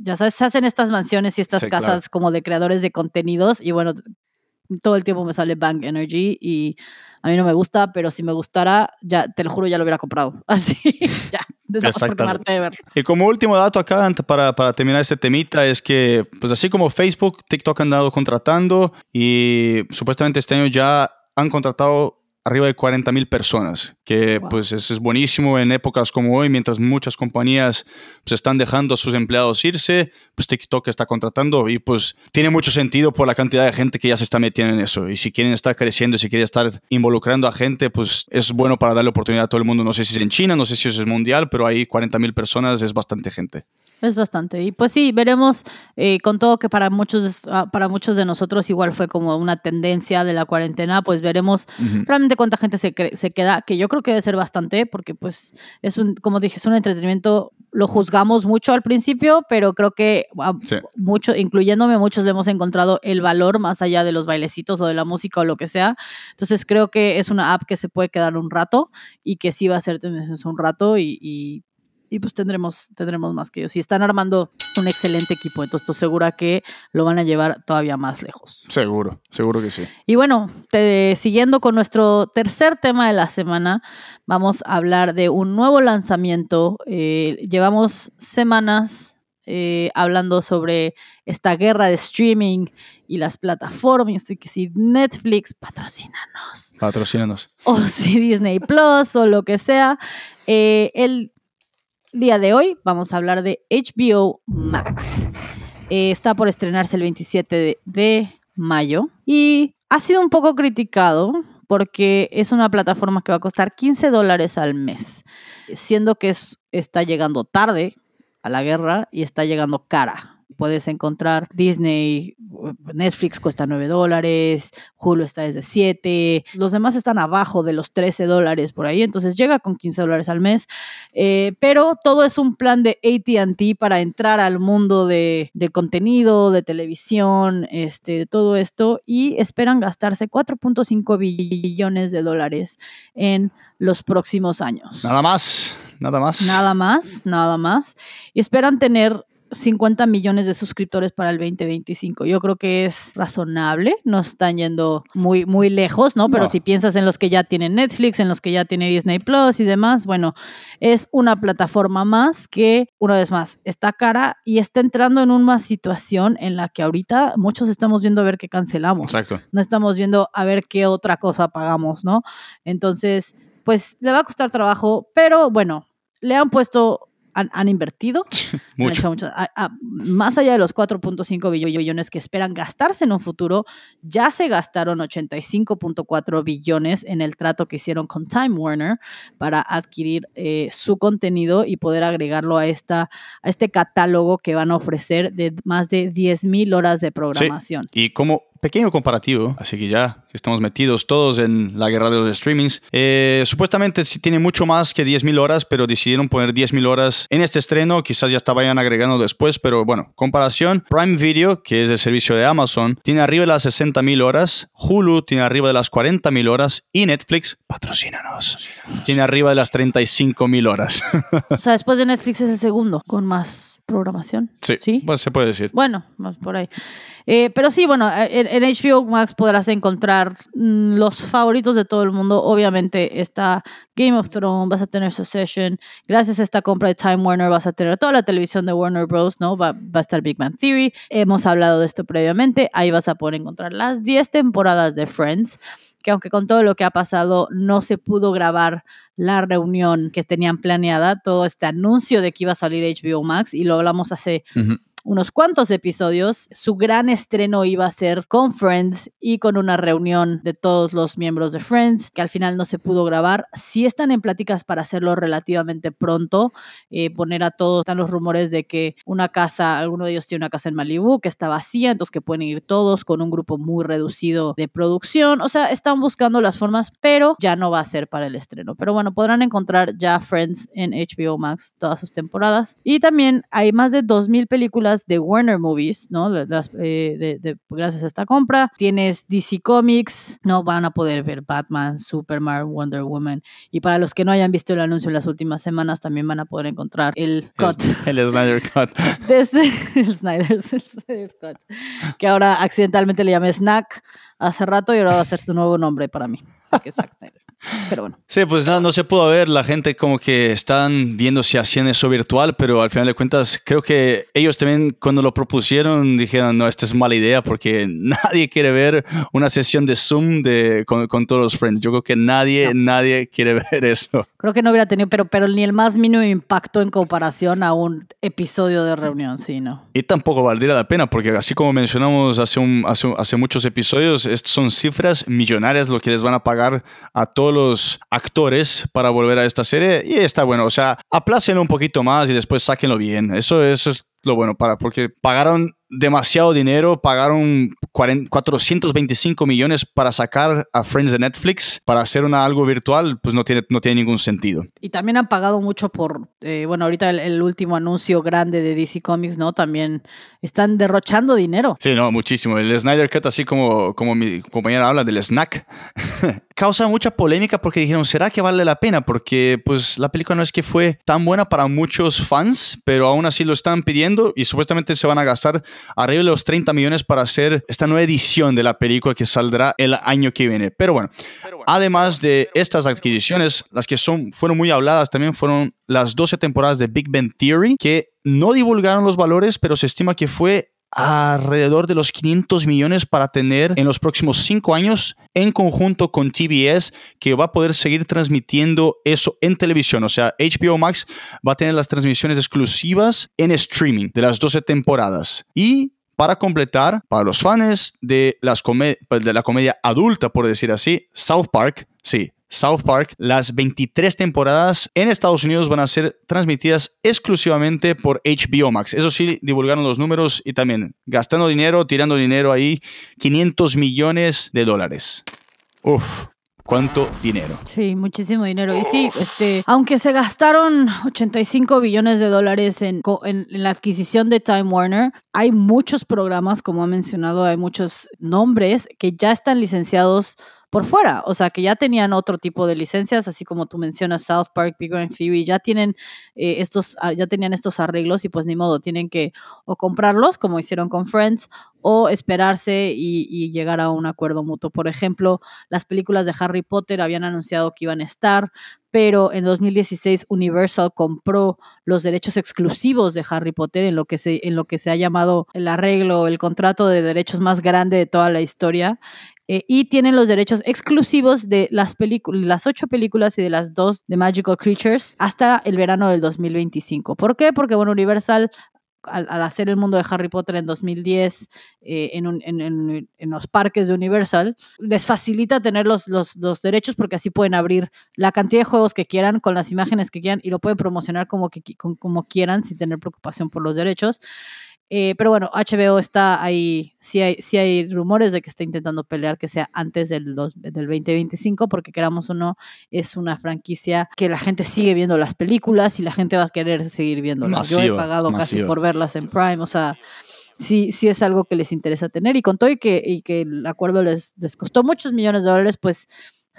[SPEAKER 2] ya sabes, se hacen estas mansiones y estas
[SPEAKER 1] Sí, claro.
[SPEAKER 2] casas como de creadores de contenidos y bueno, todo el tiempo me sale Bang Energy y a mí no me gusta, pero si me gustara, ya te lo juro, ya lo hubiera comprado. Así, ya,
[SPEAKER 1] Exactamente.
[SPEAKER 2] de ver.
[SPEAKER 1] Y como último dato acá, para, para terminar este temita, es que, pues así como Facebook, TikTok han dado contratando y supuestamente este año ya han contratado arriba de 40 mil personas, que
[SPEAKER 2] Wow.
[SPEAKER 1] pues es, es buenísimo en épocas como hoy, mientras muchas compañías pues están dejando a sus empleados irse, pues TikTok está contratando y pues tiene mucho sentido por la cantidad de gente que ya se está metiendo en eso. Y si quieren estar creciendo, si quieren estar involucrando a gente, pues es bueno para darle oportunidad a todo el mundo. No sé si es en China, no sé si es mundial, pero ahí 40 mil personas es bastante gente.
[SPEAKER 2] Es bastante. Y pues sí, veremos eh, con todo que para muchos, ah, para muchos de nosotros igual fue como una tendencia de la cuarentena, pues veremos
[SPEAKER 1] Ujú.
[SPEAKER 2] realmente cuánta gente se, se queda, que yo creo que debe ser bastante, porque pues es un, como dije, es un entretenimiento, lo juzgamos mucho al principio, pero creo que a
[SPEAKER 1] Sí.
[SPEAKER 2] mucho, incluyéndome, muchos le hemos encontrado el valor más allá de los bailecitos o de la música o lo que sea. Entonces creo que es una app que se puede quedar un rato y que sí va a ser tendencia un rato y, y, y, pues tendremos, tendremos más que ellos. Y están armando un excelente equipo, entonces estoy segura que lo van a llevar todavía más lejos.
[SPEAKER 1] Seguro, seguro que sí.
[SPEAKER 2] Y bueno, te- siguiendo con nuestro tercer tema de la semana, vamos a hablar de un nuevo lanzamiento. Eh, llevamos semanas eh, hablando sobre esta guerra de streaming y las plataformas, y que si Netflix patrocínanos,
[SPEAKER 1] Patrocínanos.
[SPEAKER 2] o si Disney Plus o lo que sea. Eh, el día de hoy vamos a hablar de HBO Max. Eh, está por estrenarse el 27 de, mayo y ha sido un poco criticado porque es una plataforma que va a costar 15 dólares al mes, siendo que es, está llegando tarde a la guerra y está llegando cara. Puedes encontrar Disney Netflix cuesta 9 dólares, Hulu está desde 7, los demás están abajo de los 13 dólares por ahí, entonces llega con 15 dólares al mes, eh, pero todo es un plan de ATT para entrar al mundo de, de contenido, de televisión, este, de todo esto, y esperan gastarse 4.5 billones de dólares en los próximos años.
[SPEAKER 1] Nada más, nada más.
[SPEAKER 2] Nada más, nada más. Y esperan tener 50 millones de suscriptores para el 2025. Yo creo que es razonable, no están yendo muy, muy lejos, ¿no? Pero
[SPEAKER 1] No.
[SPEAKER 2] si piensas en los que ya tienen Netflix, en los que ya tiene Disney Plus y demás, bueno, es una plataforma más que, una vez más, está cara y está entrando en una situación en la que ahorita muchos estamos viendo a ver qué cancelamos
[SPEAKER 1] Exacto.
[SPEAKER 2] no estamos viendo a ver qué otra cosa pagamos, ¿no? Entonces, pues le va a costar trabajo, pero bueno, le han puesto, han, han invertido, han
[SPEAKER 1] Mucho.
[SPEAKER 2] hecho mucho- a- a- más allá de los 4.5 billones que esperan gastarse en un futuro, ya se gastaron 85.4 billones en el trato que hicieron con Time Warner para adquirir eh, su contenido y poder agregarlo a, esta, a este catálogo que van a ofrecer de más de 10.000 horas de programación.
[SPEAKER 1] Y como pequeño comparativo, así que ya que estamos metidos todos en la guerra de los streamings, eh, supuestamente sí tiene mucho más que 10.000 horas, pero decidieron poner 10.000 horas en este estreno, quizás ya está vayan agregando después, pero bueno, comparación, Prime Video, que es el servicio de Amazon, tiene arriba de las 60.000 horas, Hulu tiene arriba de las 40.000 horas y Netflix, patrocínanos, tiene arriba de las 35.000 horas.
[SPEAKER 2] O sea, después de Netflix es el segundo con más programación.
[SPEAKER 1] sí,
[SPEAKER 2] ¿Sí?
[SPEAKER 1] pues se puede decir.
[SPEAKER 2] Bueno, más por ahí. Eh, pero sí, bueno, en, en HBO Max podrás encontrar mm, los favoritos de todo el mundo. Obviamente está Game of Thrones, vas a tener Succession. Gracias a esta compra de Time Warner vas a tener toda la televisión de Warner Bros., ¿no? Va, va a estar Big Bang Theory. Hemos hablado de esto previamente. Ahí vas a poder encontrar las 10 temporadas de Friends que aunque con todo lo que ha pasado no se pudo grabar la reunión que tenían planeada, todo este anuncio de que iba a salir HBO Max, y lo hablamos hace. Unos cuantos episodios, su gran estreno iba a ser con Friends y con una reunión de todos los miembros de Friends, que al final no se pudo grabar. Sí están en pláticas para hacerlo relativamente pronto, eh, poner a todos, están los rumores de que una casa, alguno de ellos tiene una casa en Malibu que está vacía, entonces que pueden ir todos con un grupo muy reducido de producción. O sea, están buscando las formas, pero ya no va a ser para el estreno. Pero bueno, podrán encontrar ya Friends en HBO Max todas sus temporadas. Y también hay más de 2.000 películas de Warner Movies, ¿no? Las, eh, de- de- gracias a esta compra. Tienes DC Comics, no van a poder ver Batman, Superman, Wonder Woman. Y para los que no hayan visto el anuncio en las últimas semanas, también van a poder encontrar el cut
[SPEAKER 1] El, el Snyder Cut.
[SPEAKER 2] desde el Snyder's, el Snyder's Cut, que ahora accidentalmente le llamé Snack hace rato y ahora va a ser su nuevo nombre para mí, que es Zack Snyder. Pero bueno,
[SPEAKER 1] Sí, pues nada, no se pudo ver. La gente como que están viendo si hacían eso virtual, pero al final de cuentas creo que ellos también cuando lo propusieron dijeron, no, esta es mala idea porque nadie quiere ver una sesión de Zoom de, con, con todos los friends. Yo creo que nadie, nadie quiere ver eso.
[SPEAKER 2] Creo que no hubiera tenido, pero, pero ni el más mínimo impacto en comparación a un episodio de reunión, sí, ¿no?
[SPEAKER 1] Y tampoco valdría la pena porque así como mencionamos hace, un, hace, hace muchos episodios, estas son cifras millonarias lo que les van a pagar a todos los actores para volver a esta serie y está bueno, o sea, aplácenlo un poquito más y después sáquenlo bien. Eso, eso es lo bueno para porque pagaron demasiado dinero, pagaron 40 425 millones para sacar a Friends de Netflix para hacer una, algo virtual, pues no tiene, no tiene ningún sentido.
[SPEAKER 2] Y también han pagado mucho por, eh, bueno, ahorita el, el último anuncio grande de DC Comics, ¿no? También están derrochando dinero.
[SPEAKER 1] Sí, no, muchísimo. El Snyder Cut, así como, como mi compañera habla del snack, causa mucha polémica porque dijeron, ¿será que vale la pena? Porque pues la película no es que fue tan buena para muchos fans, pero aún así lo están pidiendo y supuestamente se van a gastar arriba de los 30 millones para hacer esta nueva edición de la película que saldrá el año que viene. Pero bueno, además de estas adquisiciones, las que son, fueron muy habladas también fueron las 12 temporadas de Big Bang Theory, que no divulgaron los valores, pero se estima que fue alrededor de los 500 millones para tener en los próximos cinco años en conjunto con TBS que va a poder seguir transmitiendo eso en televisión. O sea, HBO Max va a tener las transmisiones exclusivas en streaming de las 12 temporadas. Y para completar, para los fans de, las come- de la comedia adulta, por decir así, South Park, sí, South Park, las 23 temporadas en Estados Unidos van a ser transmitidas exclusivamente por HBO Max. Eso sí, divulgaron los números y también gastando dinero, tirando dinero ahí, 500 millones de dólares. Uf, cuánto dinero.
[SPEAKER 2] Sí, muchísimo dinero. Y sí, este, aunque se gastaron 85 billones de dólares en, en, la adquisición de Time Warner, hay muchos programas, como ha mencionado, hay muchos nombres que ya están licenciados por fuera, o sea, que ya tenían otro tipo de licencias, así como tú mencionas South Park, Big Bang Theory, ya tienen eh, estos, ah, ya tenían estos arreglos y pues ni modo, tienen que o comprarlos como hicieron con Friends o esperarse y, y, llegar a un acuerdo mutuo. Por ejemplo, las películas de Harry Potter habían anunciado que iban a estar, pero en 2016 Universal compró los derechos exclusivos de Harry Potter en lo que se, en lo que se ha llamado el arreglo, el contrato de derechos más grande de toda la historia. Eh, y tienen los derechos exclusivos de las, las ocho películas y de las dos de Magical Creatures hasta el verano del 2025. ¿Por qué? Porque, bueno, Universal al, hacer el mundo de Harry Potter en 2010 eh, en, los parques de Universal, les facilita tener los, los, los, derechos porque así pueden abrir la cantidad de juegos que quieran, con las imágenes que quieran y lo pueden promocionar como, que, como quieran sin tener preocupación por los derechos. Eh, pero bueno, HBO está ahí, sí hay, sí hay rumores de que está intentando pelear que sea antes del, del 2025, porque queramos o no, es una franquicia que la gente sigue viendo las películas y la gente va a querer seguir viéndolas. Yo he pagado casi por verlas en Prime, o sea, sí, sí es algo que les interesa tener. Y con todo y que, y que el acuerdo les, les costó muchos millones de dólares, pues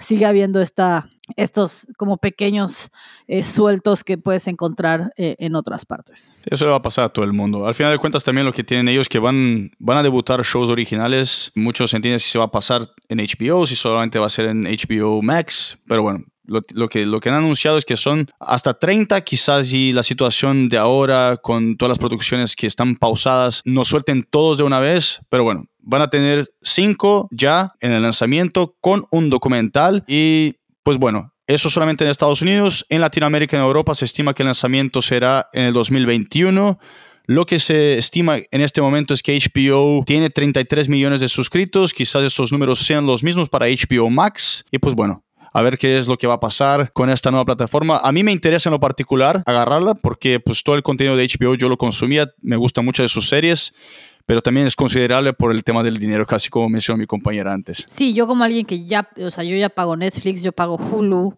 [SPEAKER 2] sigue habiendo esta, estos como pequeños eh, sueltos que puedes encontrar eh, en otras partes.
[SPEAKER 1] Eso le va a pasar a todo el mundo. Al final de cuentas también lo que tienen ellos que van, van a debutar shows originales. Muchos entienden si se va a pasar en HBO, si solamente va a ser en HBO Max, pero bueno. Lo, que, lo que han anunciado es que son hasta 30, quizás y la situación de ahora con todas las producciones que están pausadas no suelten todos de una vez, pero bueno, van a tener cinco ya en el lanzamiento con un documental y pues bueno, eso solamente en Estados Unidos. En Latinoamérica y en Europa se estima que el lanzamiento será en el 2021. Lo que se estima en este momento es que HBO tiene 33 millones de suscritos. Quizás esos números sean los mismos para HBO Max. Y pues bueno, a ver qué es lo que va a pasar con esta nueva plataforma. A mí me interesa en lo particular agarrarla porque pues todo el contenido de HBO yo lo consumía, me gusta mucho de sus series pero también es considerable por el tema del dinero, casi como mencionó mi compañera antes.
[SPEAKER 2] Sí, yo como alguien que ya, o sea, yo ya pago Netflix, yo pago Hulu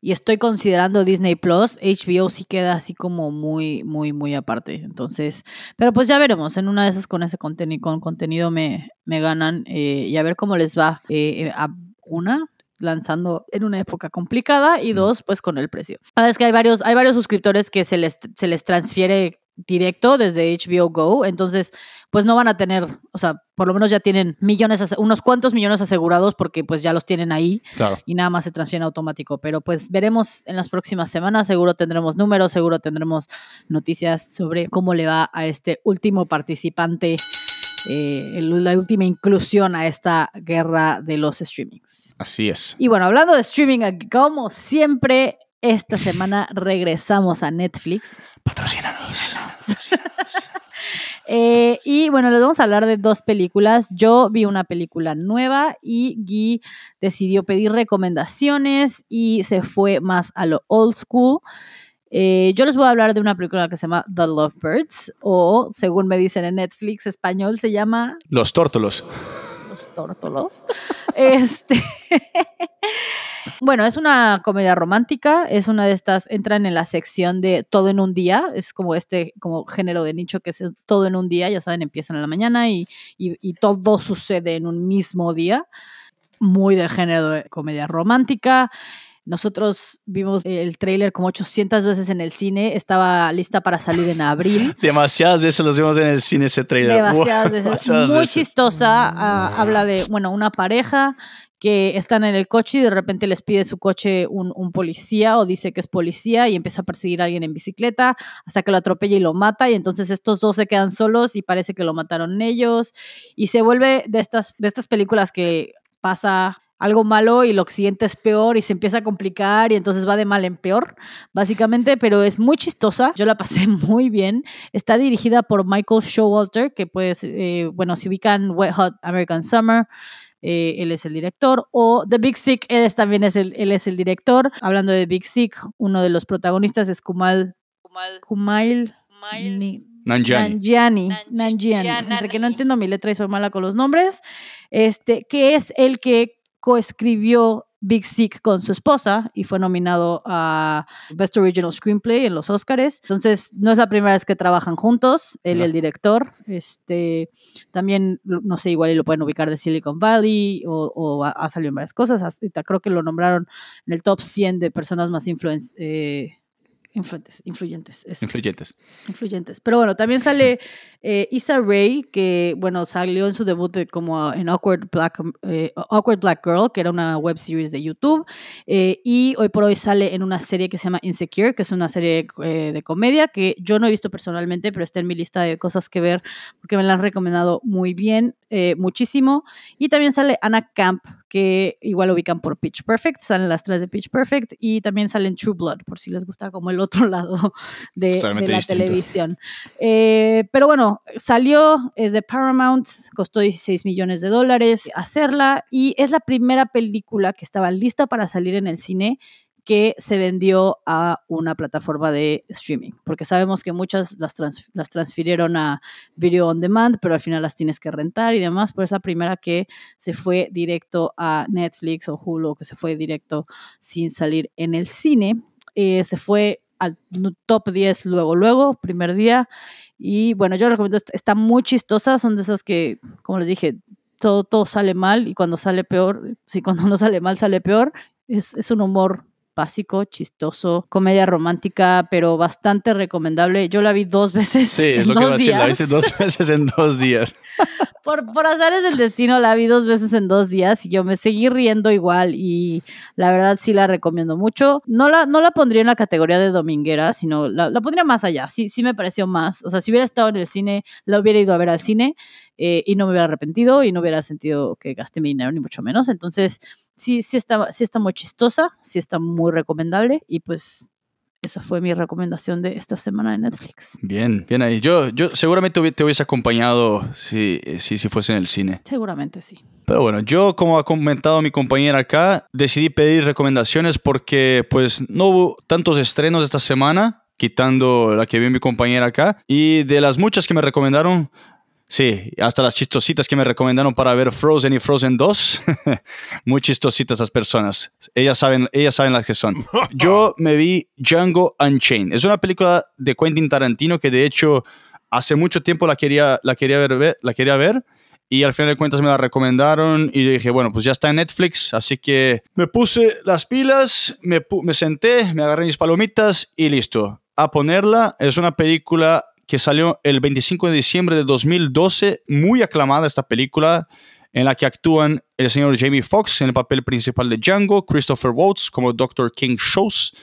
[SPEAKER 2] y estoy considerando Disney Plus, HBO sí queda así como muy, muy, muy aparte. Entonces, pero pues ya veremos, en una de esas con ese contenido, con contenido me, me ganan eh, y a ver cómo les va eh, a una lanzando en una época complicada y dos, pues con el precio. Sabes que hay varios, hay varios suscriptores que se les, se les transfiere directo desde HBO Go, entonces pues no van a tener, o sea, por lo menos ya tienen millones, unos cuantos millones asegurados porque pues ya los tienen ahí y nada más se transfieren automático, pero pues veremos en las próximas semanas, seguro tendremos números, seguro tendremos noticias sobre cómo le va a este último participante, eh, la última inclusión a esta guerra de los streamings.
[SPEAKER 1] Así es.
[SPEAKER 2] Y bueno, hablando de streaming, como siempre, esta semana regresamos a Netflix.
[SPEAKER 1] Patrocinados.
[SPEAKER 2] eh, y bueno, les vamos a hablar de dos películas. Yo vi una película nueva y Guy decidió pedir recomendaciones y se fue más a lo old school. Eh, yo les voy a hablar de una película que se llama The Lovebirds, o según me dicen en Netflix español, se llama
[SPEAKER 1] Los Tórtolos.
[SPEAKER 2] Los Tórtolos. este. Bueno, es una comedia romántica, es una de estas, entran en la sección de todo en un día, es como este como género de nicho que es todo en un día, ya saben, empiezan en la mañana y, y, todo sucede en un mismo día, muy del género de comedia romántica. Nosotros vimos el tráiler como 800 veces en el cine, estaba lista para salir en abril.
[SPEAKER 1] Demasiadas veces los vimos en el cine ese tráiler.
[SPEAKER 2] Demasiadas veces. Muy chistosa. Ah, habla de, bueno, una pareja que están en el coche y de repente les pide su coche un, policía o dice que es policía y empieza a perseguir a alguien en bicicleta hasta que lo atropella y lo mata y entonces estos dos se quedan solos y parece que lo mataron ellos y se vuelve de estas, de estas películas que pasa algo malo y lo siguiente es peor y se empieza a complicar y entonces va de mal en peor, básicamente, pero es muy chistosa. Yo la pasé muy bien. Está dirigida por Michael Showalter, que pues, eh, bueno, si ubican Wet Hot American Summer, eh, él es el director, o The Big Sick, él es, también es el, él es el director. Hablando de Big Sick, uno de los protagonistas es Kumal, Kumail, Nanjiani. Nanjiani. Entre que no entiendo mi letra y soy mala con los nombres, este, que es el que coescribió Big Sick con su esposa y fue nominado a Best Original Screenplay en los Oscars. Entonces, no es la primera vez que trabajan juntos, él y el director. Este, también, no sé, igual y lo pueden ubicar de Silicon Valley o, ha, salido en varias cosas. creo que lo nombraron en el top 100 de personas más influencers. Eh, influyentes, influyentes.
[SPEAKER 1] Influyentes.
[SPEAKER 2] Influyentes. Pero bueno, también sale eh, Issa Rae, que bueno, salió en su debut como en Awkward Black, eh, Awkward Black Girl, que era una web series de YouTube. Eh, y hoy por hoy sale en una serie que se llama Insecure, que es una serie de comedia que yo no he visto personalmente, pero está en mi lista de cosas que ver porque me la han recomendado muy bien. Eh, muchísimo. Y también sale Anna Camp, que igual ubican por Pitch Perfect, salen las tres de Pitch Perfect y también salen True Blood, por si les gusta como el otro lado de, la televisión. Eh, pero bueno, salió, es de Paramount, costó 16 millones de dólares hacerla y es la primera película que estaba lista para salir en el cine que se vendió a una plataforma de streaming, porque sabemos que muchas las, las transfirieron a Video On Demand, pero al final las tienes que rentar y demás, pero es la primera que se fue directo a Netflix o Hulu, que se fue directo sin salir en el cine. Eh, se fue al top 10 luego, luego, primer día. Y bueno, yo recomiendo, está muy chistosa, son de esas que, como les dije, todo, todo sale mal y cuando sale peor, si cuando no sale mal sale peor, es, es un humor básico, chistoso, comedia romántica, pero bastante recomendable. Yo la vi dos veces.
[SPEAKER 1] Sí, es lo que iba a decir, la viste dos veces en dos días.
[SPEAKER 2] por, por azares del destino la vi dos veces en dos días y yo me seguí riendo igual y la verdad sí la recomiendo mucho. No la, no la pondría en la categoría de dominguera, sino la, la pondría más allá. Sí, sí me pareció más. O sea, si hubiera estado en el cine, la hubiera ido a ver al cine eh, y no me hubiera arrepentido y no hubiera sentido que gasté mi dinero ni mucho menos. Entonces, sí, sí está, sí está muy chistosa, sí está muy recomendable y pues esa fue mi recomendación de esta semana de Netflix.
[SPEAKER 1] Bien, bien ahí. Yo, yo seguramente te hubiese acompañado si, si, si fuese en el cine.
[SPEAKER 2] Seguramente sí.
[SPEAKER 1] Pero bueno, yo como ha comentado mi compañera acá, decidí pedir recomendaciones porque pues no hubo tantos estrenos esta semana, quitando la que vi mi compañera acá. Y de las muchas que me recomendaron, Sí, hasta las chistositas que me recomendaron para ver Frozen y Frozen 2. Muy chistositas esas personas. Ellas saben, ellas saben las que son. Yo me vi Django Unchained. Es una película de Quentin Tarantino que de hecho hace mucho tiempo la quería, la quería, ver, la quería ver y al final de cuentas me la recomendaron y dije, bueno, pues ya está en Netflix, así que me puse las pilas, me, me senté, me agarré mis palomitas y listo. A ponerla, es una película que salió el 25 de diciembre de 2012, muy aclamada esta película, en la que actúan el señor Jamie Foxx en el papel principal de Django, Christopher Waltz como Dr. King Shows,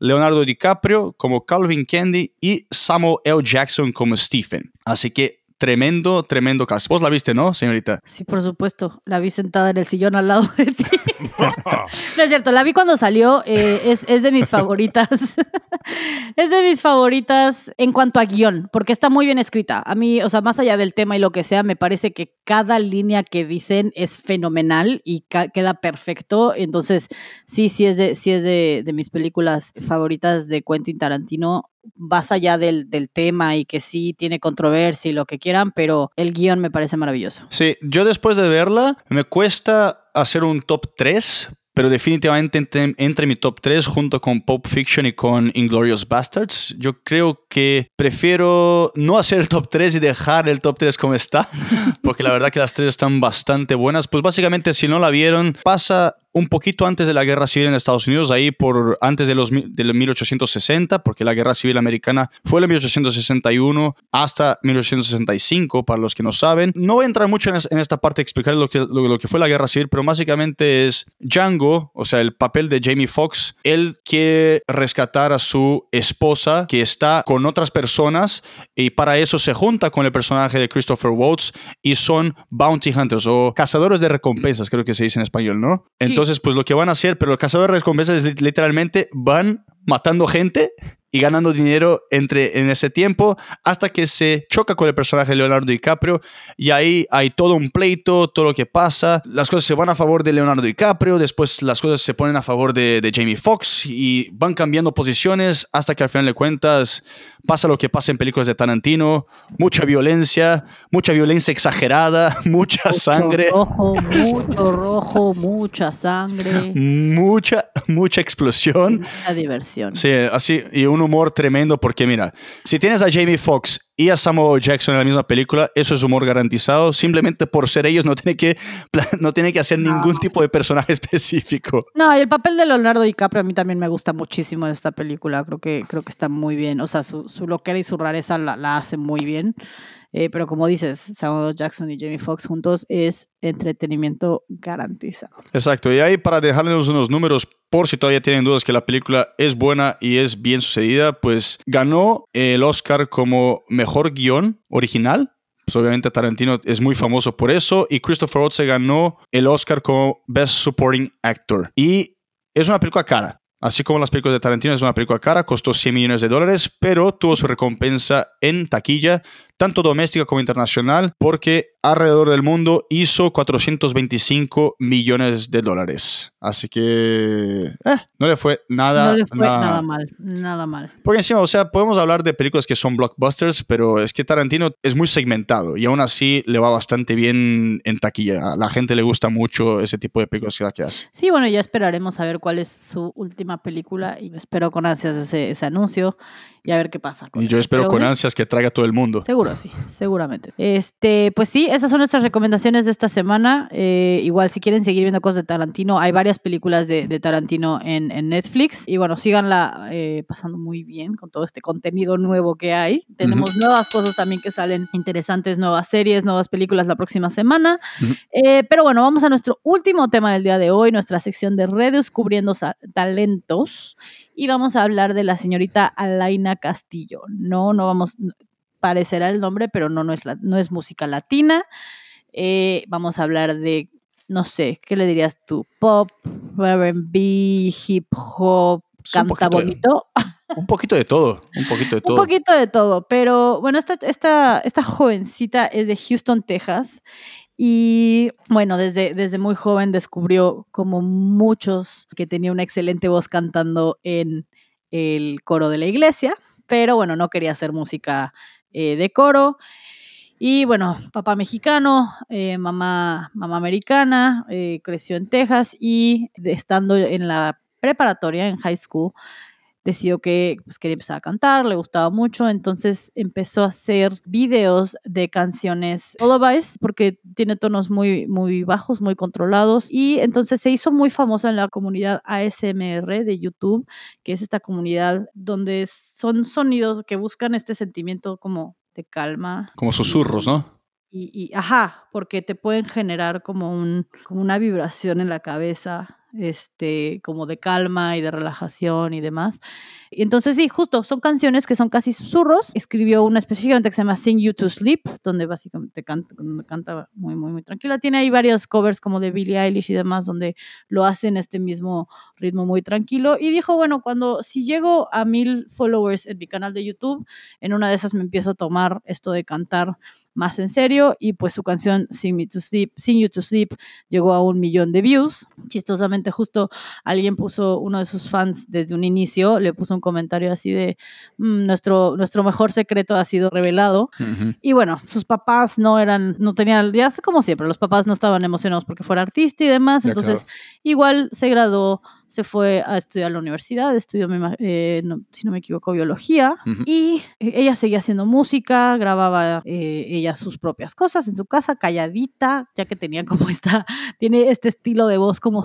[SPEAKER 1] Leonardo DiCaprio como Calvin Candy y Samuel L. Jackson como Stephen. Así que tremendo, tremendo caso. Vos la viste, ¿no, señorita?
[SPEAKER 2] Sí, por supuesto. La vi sentada en el sillón al lado de ti. no es cierto, la vi cuando salió. Eh, es, es, de mis favoritas. es de mis favoritas en cuanto a guion, porque está muy bien escrita. A mí, o sea, más allá del tema y lo que sea, me parece que cada línea que dicen es fenomenal y queda perfecto. Entonces, sí, sí es de, sí es de, de mis películas favoritas de Quentin Tarantino más allá del, del, tema y que sí tiene controversia y lo que quieran, pero el guion me parece maravilloso.
[SPEAKER 1] Sí, yo después de verla me cuesta hacer un top 3 pero definitivamente entre, mi top 3 junto con Pulp Fiction y con Inglorious Bastards. Yo creo que prefiero no hacer el top 3 y dejar el top 3 como está, porque la verdad que las tres están bastante buenas. Pues básicamente si no la vieron, pasa un poquito antes de la guerra civil en Estados Unidos, ahí por antes de los del 1860, porque la guerra civil americana fue en 1861 hasta 1865, para los que no saben. No voy a entrar mucho en, esta parte de explicar lo que, lo, que fue la guerra civil, pero básicamente es Django, o sea, el papel de Jamie Foxx, él quiere rescatar a su esposa que está con otras personas y para eso se junta con el personaje de Christopher Waltz y son bounty hunters o cazadores de recompensas, creo que se dice en español, ¿no? Entonces, entonces, pues lo que van a hacer, pero los cazadores de recompensas literalmente van matando gente y ganando dinero entre, en ese tiempo hasta que se choca con el personaje de Leonardo DiCaprio y ahí hay todo un pleito, todo lo que pasa, las cosas se van a favor de Leonardo DiCaprio, después las cosas se ponen a favor de, de Jamie Foxx y van cambiando posiciones hasta que al final de cuentas pasa lo que pasa en películas de Tarantino, mucha violencia, mucha violencia exagerada, mucha
[SPEAKER 2] Mucho
[SPEAKER 1] sangre.
[SPEAKER 2] rojo, mucho rojo, mucha sangre,
[SPEAKER 1] Mucha, mucha explosión.
[SPEAKER 2] mucha diversión.
[SPEAKER 1] Sí, así, y un humor tremendo porque mira, si tienes a Jamie Foxx y a Samuel Jackson en la misma película, eso es humor garantizado, simplemente por ser ellos no tiene que, no tiene que hacer ningún tipo de personaje específico.
[SPEAKER 2] No, y el papel de Leonardo DiCaprio a mí también me gusta muchísimo en esta película. Creo que, creo que está muy bien. O sea, su, su loquera y su rareza la, la hace muy bien. Eh, pero como dices, Samuel Jackson y Jamie Foxx juntos es entretenimiento garantizado.
[SPEAKER 1] Exacto, y ahí para dejarles unos números, por si todavía tienen dudas que la película es buena y es bien sucedida, pues ganó el Oscar como mejor guion original. Pues obviamente Tarantino es muy famoso por eso y Christopher Waltz se ganó el Oscar como Best Supporting Actor. Y es una película cara. Así como las películas de Tarantino es una película cara, costó 100 millones de dólares, pero tuvo su recompensa en taquilla, tanto doméstica como internacional, porque alrededor del mundo hizo 425 millones de dólares. Así que eh, no le fue nada,
[SPEAKER 2] no le fue
[SPEAKER 1] nada-
[SPEAKER 2] nada mal, nada mal.
[SPEAKER 1] Porque encima, o sea, podemos hablar de películas que son blockbusters, pero es que Tarantino es muy segmentado y aún así le va bastante bien en taquilla. A la gente le gusta mucho ese tipo de películas que hace.
[SPEAKER 2] Sí, bueno, ya esperaremos a ver cuál es su última película y espero con ansias ese, ese anuncio y a ver qué pasa. con
[SPEAKER 1] Y yo
[SPEAKER 2] eso.
[SPEAKER 1] espero
[SPEAKER 2] Pero
[SPEAKER 1] con ansias que traiga todo el mundo.
[SPEAKER 2] Seguro, sí, seguramente. Este, pues sí, esas son nuestras recomendaciones de esta semana. Eh, igual, si quieren seguir viendo cosas de Tarantino, hay varias películas de, de Tarantino en, en Netflix. Y bueno, síganla eh, pasando muy bien con todo este contenido nuevo que hay. Tenemos nuevas cosas también que salen interesantes, nuevas series, nuevas películas la próxima semana. Eh, pero bueno, vamos a nuestro último tema del día de hoy, nuestra sección de Redescubriendo Talentos. Y vamos a hablar de la señorita Alaina Castillo. No, no vamos, parecerá el nombre, pero no, no, es, la- no es música latina. Eh, vamos a hablar de, no sé, ¿qué le dirías tú? Pop, RB, hip hop, canta
[SPEAKER 1] de-
[SPEAKER 2] bonito.
[SPEAKER 1] Un poquito de todo, un poquito de todo.
[SPEAKER 2] Un poquito de todo, pero bueno, esta, esta, esta jovencita es de Houston, Texas. Y bueno, desde, desde muy joven descubrió, como muchos, que tenía una excelente voz cantando en el coro de la iglesia, pero bueno, no quería hacer música eh, de coro. Y bueno, papá mexicano, eh, mamá, mamá americana, eh, creció en Texas y estando en la preparatoria, en high school, decidió que pues, quería empezar a cantar, le gustaba mucho, entonces empezó a hacer videos de canciones lullabies porque tiene tonos muy, muy bajos, muy controlados y entonces se hizo muy famosa en la comunidad ASMR de YouTube, que es esta comunidad donde son sonidos que buscan este sentimiento como de calma.
[SPEAKER 1] Como susurros, ¿no?
[SPEAKER 2] Y, y- ajá, porque te pueden generar como, un, como una vibración en la cabeza, este, como de calma y de relajación y demás. Y entonces sí, justo, son canciones que son casi susurros. Escribió una específicamente que se llama Sing You to Sleep, donde básicamente canta, canta muy, muy, muy tranquila. Tiene ahí varias covers como de Billie Eilish y demás, donde lo hace en este mismo ritmo muy tranquilo. Y dijo, bueno, cuando si llego a mil followers en mi canal de YouTube, en una de esas me empiezo a tomar esto de cantar más en serio y pues su canción Sing, Me to Sleep, Sing You to Sleep llegó a un millón de views. Chistosamente justo alguien puso, uno de sus fans desde un inicio, le puso un comentario así de "Mm, nuestro, nuestro mejor secreto ha sido revelado. Y bueno, sus papás no eran, no tenían, ya como siempre, los papás no estaban emocionados porque fuera artista y demás,
[SPEAKER 1] Ya,
[SPEAKER 2] entonces
[SPEAKER 1] claro.
[SPEAKER 2] igual se graduó, se fue a estudiar a la universidad, estudió, eh, no- si no me equivoco, biología, y eh, ella seguía haciendo música, grababa eh, ella sus propias cosas en su casa, calladita, ya que tenía como esta, tiene este estilo de voz como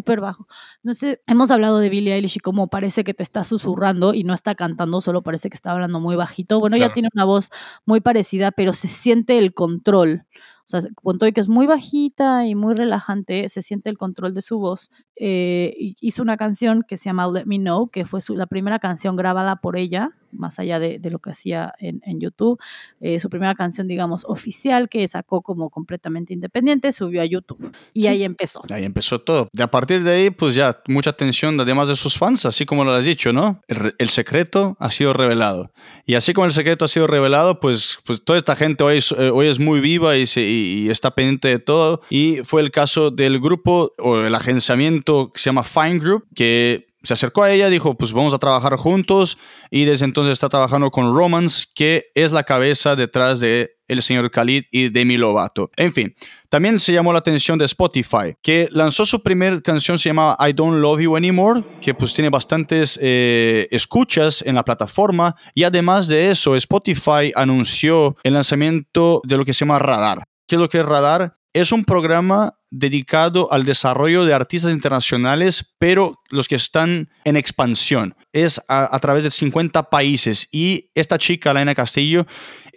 [SPEAKER 2] súper bajo. No sé, hemos hablado de Billie Eilish y cómo parece que te está susurrando y no está cantando, solo parece que está hablando muy bajito. Bueno, ella
[SPEAKER 1] Claro.
[SPEAKER 2] tiene una voz muy parecida, pero se siente el control. O sea, con todo y que es muy bajita y muy relajante, se siente el control de su voz. Eh, hizo una canción que se llama Let Me Know, que fue su- la primera canción grabada por ella más allá de, de lo que hacía en, en YouTube. Eh, su primera canción, digamos, oficial, que sacó como completamente independiente, subió a YouTube. Y
[SPEAKER 1] Sí.
[SPEAKER 2] ahí empezó.
[SPEAKER 1] Ahí empezó todo. De a partir de ahí, pues ya mucha atención, además de sus fans, así como lo has dicho, ¿no? El, el secreto ha sido revelado. Y así como el secreto ha sido revelado, pues, pues toda esta gente hoy, es- eh, hoy es muy viva y, se- y- y está pendiente de todo. Y fue el caso del grupo o el agenciamiento que se llama Fine Group, que se acercó a ella, dijo, pues vamos a trabajar juntos y desde entonces está trabajando con Romance, que es la cabeza detrás de el señor Khalid y Demi Lovato. En fin, también se llamó la atención de Spotify, que lanzó su primer canción, se llamaba I Don't Love You Anymore, que pues tiene bastantes eh, escuchas en la plataforma. Y además de eso, Spotify anunció el lanzamiento de lo que se llama Radar. ¿Qué es lo que es Radar? Es un programa dedicado al desarrollo de artistas internacionales, pero los que están en expansión. Es a, través de 50 países. Y esta chica, Laina Castillo,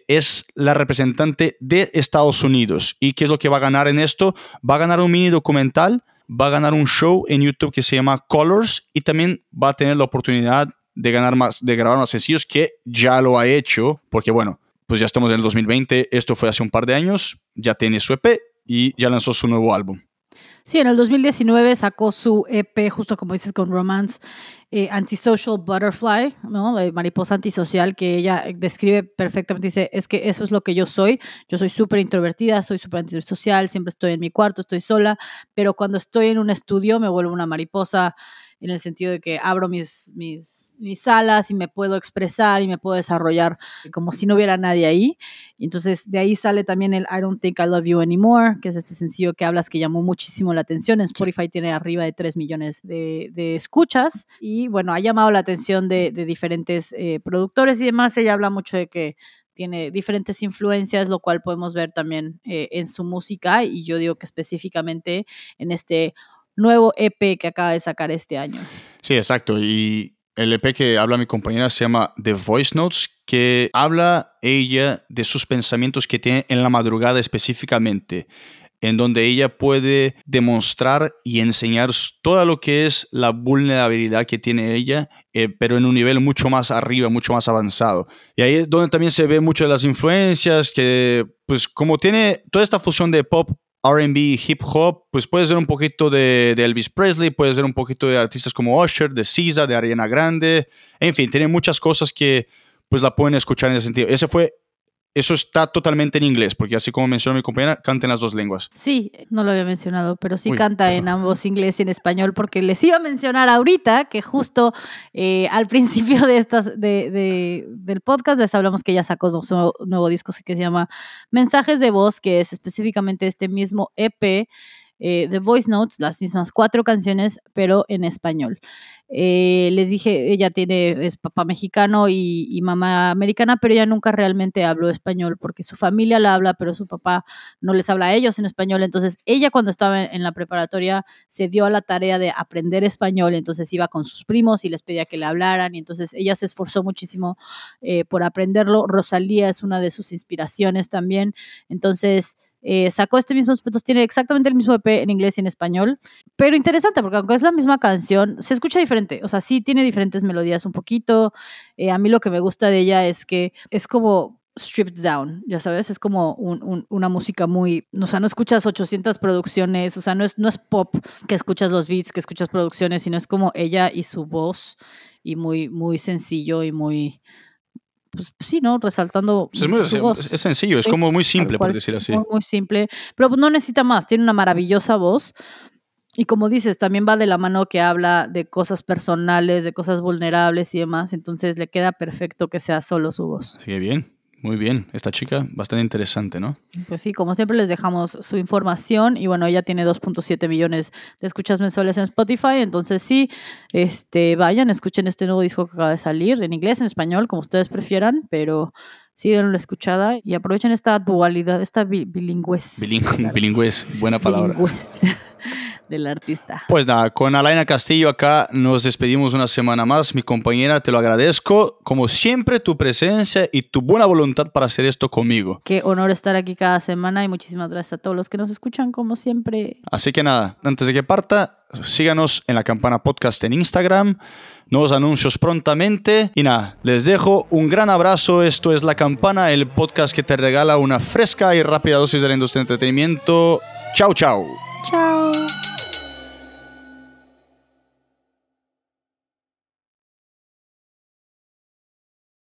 [SPEAKER 1] es la representante de Estados Unidos. ¿Y qué es lo que va a ganar en esto? Va a ganar un mini documental, va a ganar un show en YouTube que se llama Colors y también va a tener la oportunidad de ganar más, de grabar más sencillos que ya lo ha hecho, porque bueno, pues ya estamos en el 2020, esto fue hace un par de años, ya tiene su EP y ya lanzó su nuevo álbum.
[SPEAKER 2] Sí, en el 2019 sacó su EP, justo como dices, con Romance, eh, Antisocial Butterfly, ¿no? Mariposa antisocial, que ella describe perfectamente. Dice, es que eso es lo que yo soy. Yo soy súper introvertida, soy súper antisocial, siempre estoy en mi cuarto, estoy sola, pero cuando estoy en un estudio me vuelvo una mariposa en el sentido de que abro mis, mis, mis alas y me puedo expresar y me puedo desarrollar como si no hubiera nadie ahí. Entonces de ahí sale también el I Don't Think I Love You Anymore, que es este sencillo que hablas que llamó muchísimo la atención. En Spotify tiene arriba de 3 millones de, de escuchas y bueno, ha llamado la atención de, de diferentes eh, productores y demás. Ella habla mucho de que tiene diferentes influencias, lo cual podemos ver también eh, en su música y yo digo que específicamente en este nuevo EP que acaba de sacar este año.
[SPEAKER 1] Sí, exacto. Y el EP que habla mi compañera se llama The Voice Notes, que habla ella de sus pensamientos que tiene en la madrugada específicamente, en donde ella puede demostrar y enseñar todo lo que es la vulnerabilidad que tiene ella, eh, pero en un nivel mucho más arriba, mucho más avanzado. Y ahí es donde también se ve mucho de las influencias, que pues como tiene toda esta fusión de pop RB, hip hop, pues puede ser un poquito de, Elvis Presley, puede ser un poquito de artistas como Usher, de SZA, de Ariana Grande, en fin, tiene muchas cosas que pues la pueden escuchar en ese sentido. Ese fue, eso está totalmente en inglés, porque así como mencionó mi compañera, canta en las dos lenguas.
[SPEAKER 2] Sí, no lo había mencionado, pero sí Uy, canta perdón. en ambos inglés y en español, porque les iba a mencionar ahorita que justo eh, al principio de estas, de, de, del podcast les hablamos que ella sacó su nuevo, nuevo disco que se llama Mensajes de Voz, que es específicamente este mismo EP eh, de Voice Notes, las mismas cuatro canciones, pero en español. Eh, les dije, ella tiene, es papá mexicano y, y, mamá americana, pero ella nunca realmente habló español porque su familia la habla, pero su papá no les habla a ellos en español. Entonces, ella cuando estaba en, en la preparatoria se dio a la tarea de aprender español, entonces iba con sus primos y les pedía que le hablaran, y entonces ella se esforzó muchísimo eh, por aprenderlo. Rosalía es una de sus inspiraciones también. Entonces, eh, sacó este mismo, pues, tiene exactamente el mismo EP en inglés y en español, pero interesante porque aunque es la misma canción, se escucha diferente, o sea, sí tiene diferentes melodías un poquito, eh, a mí lo que me gusta de ella es que es como stripped down, ya sabes, es como un, un, una música muy, o sea, no escuchas 800 producciones, o sea, no es, no es pop que escuchas los beats, que escuchas producciones, sino es como ella y su voz y muy, muy sencillo y muy pues sí, ¿no? Resaltando.
[SPEAKER 1] Es, muy, es sencillo, es como muy simple, por decir así.
[SPEAKER 2] Muy, muy simple, pero no necesita más, tiene una maravillosa voz. Y como dices, también va de la mano que habla de cosas personales, de cosas vulnerables y demás, entonces le queda perfecto que sea solo su voz.
[SPEAKER 1] Sigue bien, muy bien. Esta chica, bastante interesante, ¿no?
[SPEAKER 2] Pues sí, como siempre les dejamos su información y bueno, ella tiene 2.7 millones de escuchas mensuales en Spotify, entonces sí, este, vayan, escuchen este nuevo disco que acaba de salir, en inglés, en español, como ustedes prefieran, pero sí denle una escuchada y aprovechen esta dualidad, esta bilingüez.
[SPEAKER 1] Biling buena palabra.
[SPEAKER 2] Bilingüez del artista.
[SPEAKER 1] Pues nada, con Alaina Castillo acá nos despedimos una semana más. Mi compañera, te lo agradezco. Como siempre, tu presencia y tu buena voluntad para hacer esto conmigo.
[SPEAKER 2] Qué honor estar aquí cada semana y muchísimas gracias a todos los que nos escuchan como siempre.
[SPEAKER 1] Así que nada, antes de que parta, síganos en la campana podcast en Instagram. Nuevos anuncios prontamente. Y nada, les dejo un gran abrazo. Esto es La Campana, el podcast que te regala una fresca y rápida dosis de la industria del entretenimiento. Chao, chao.
[SPEAKER 2] Chao.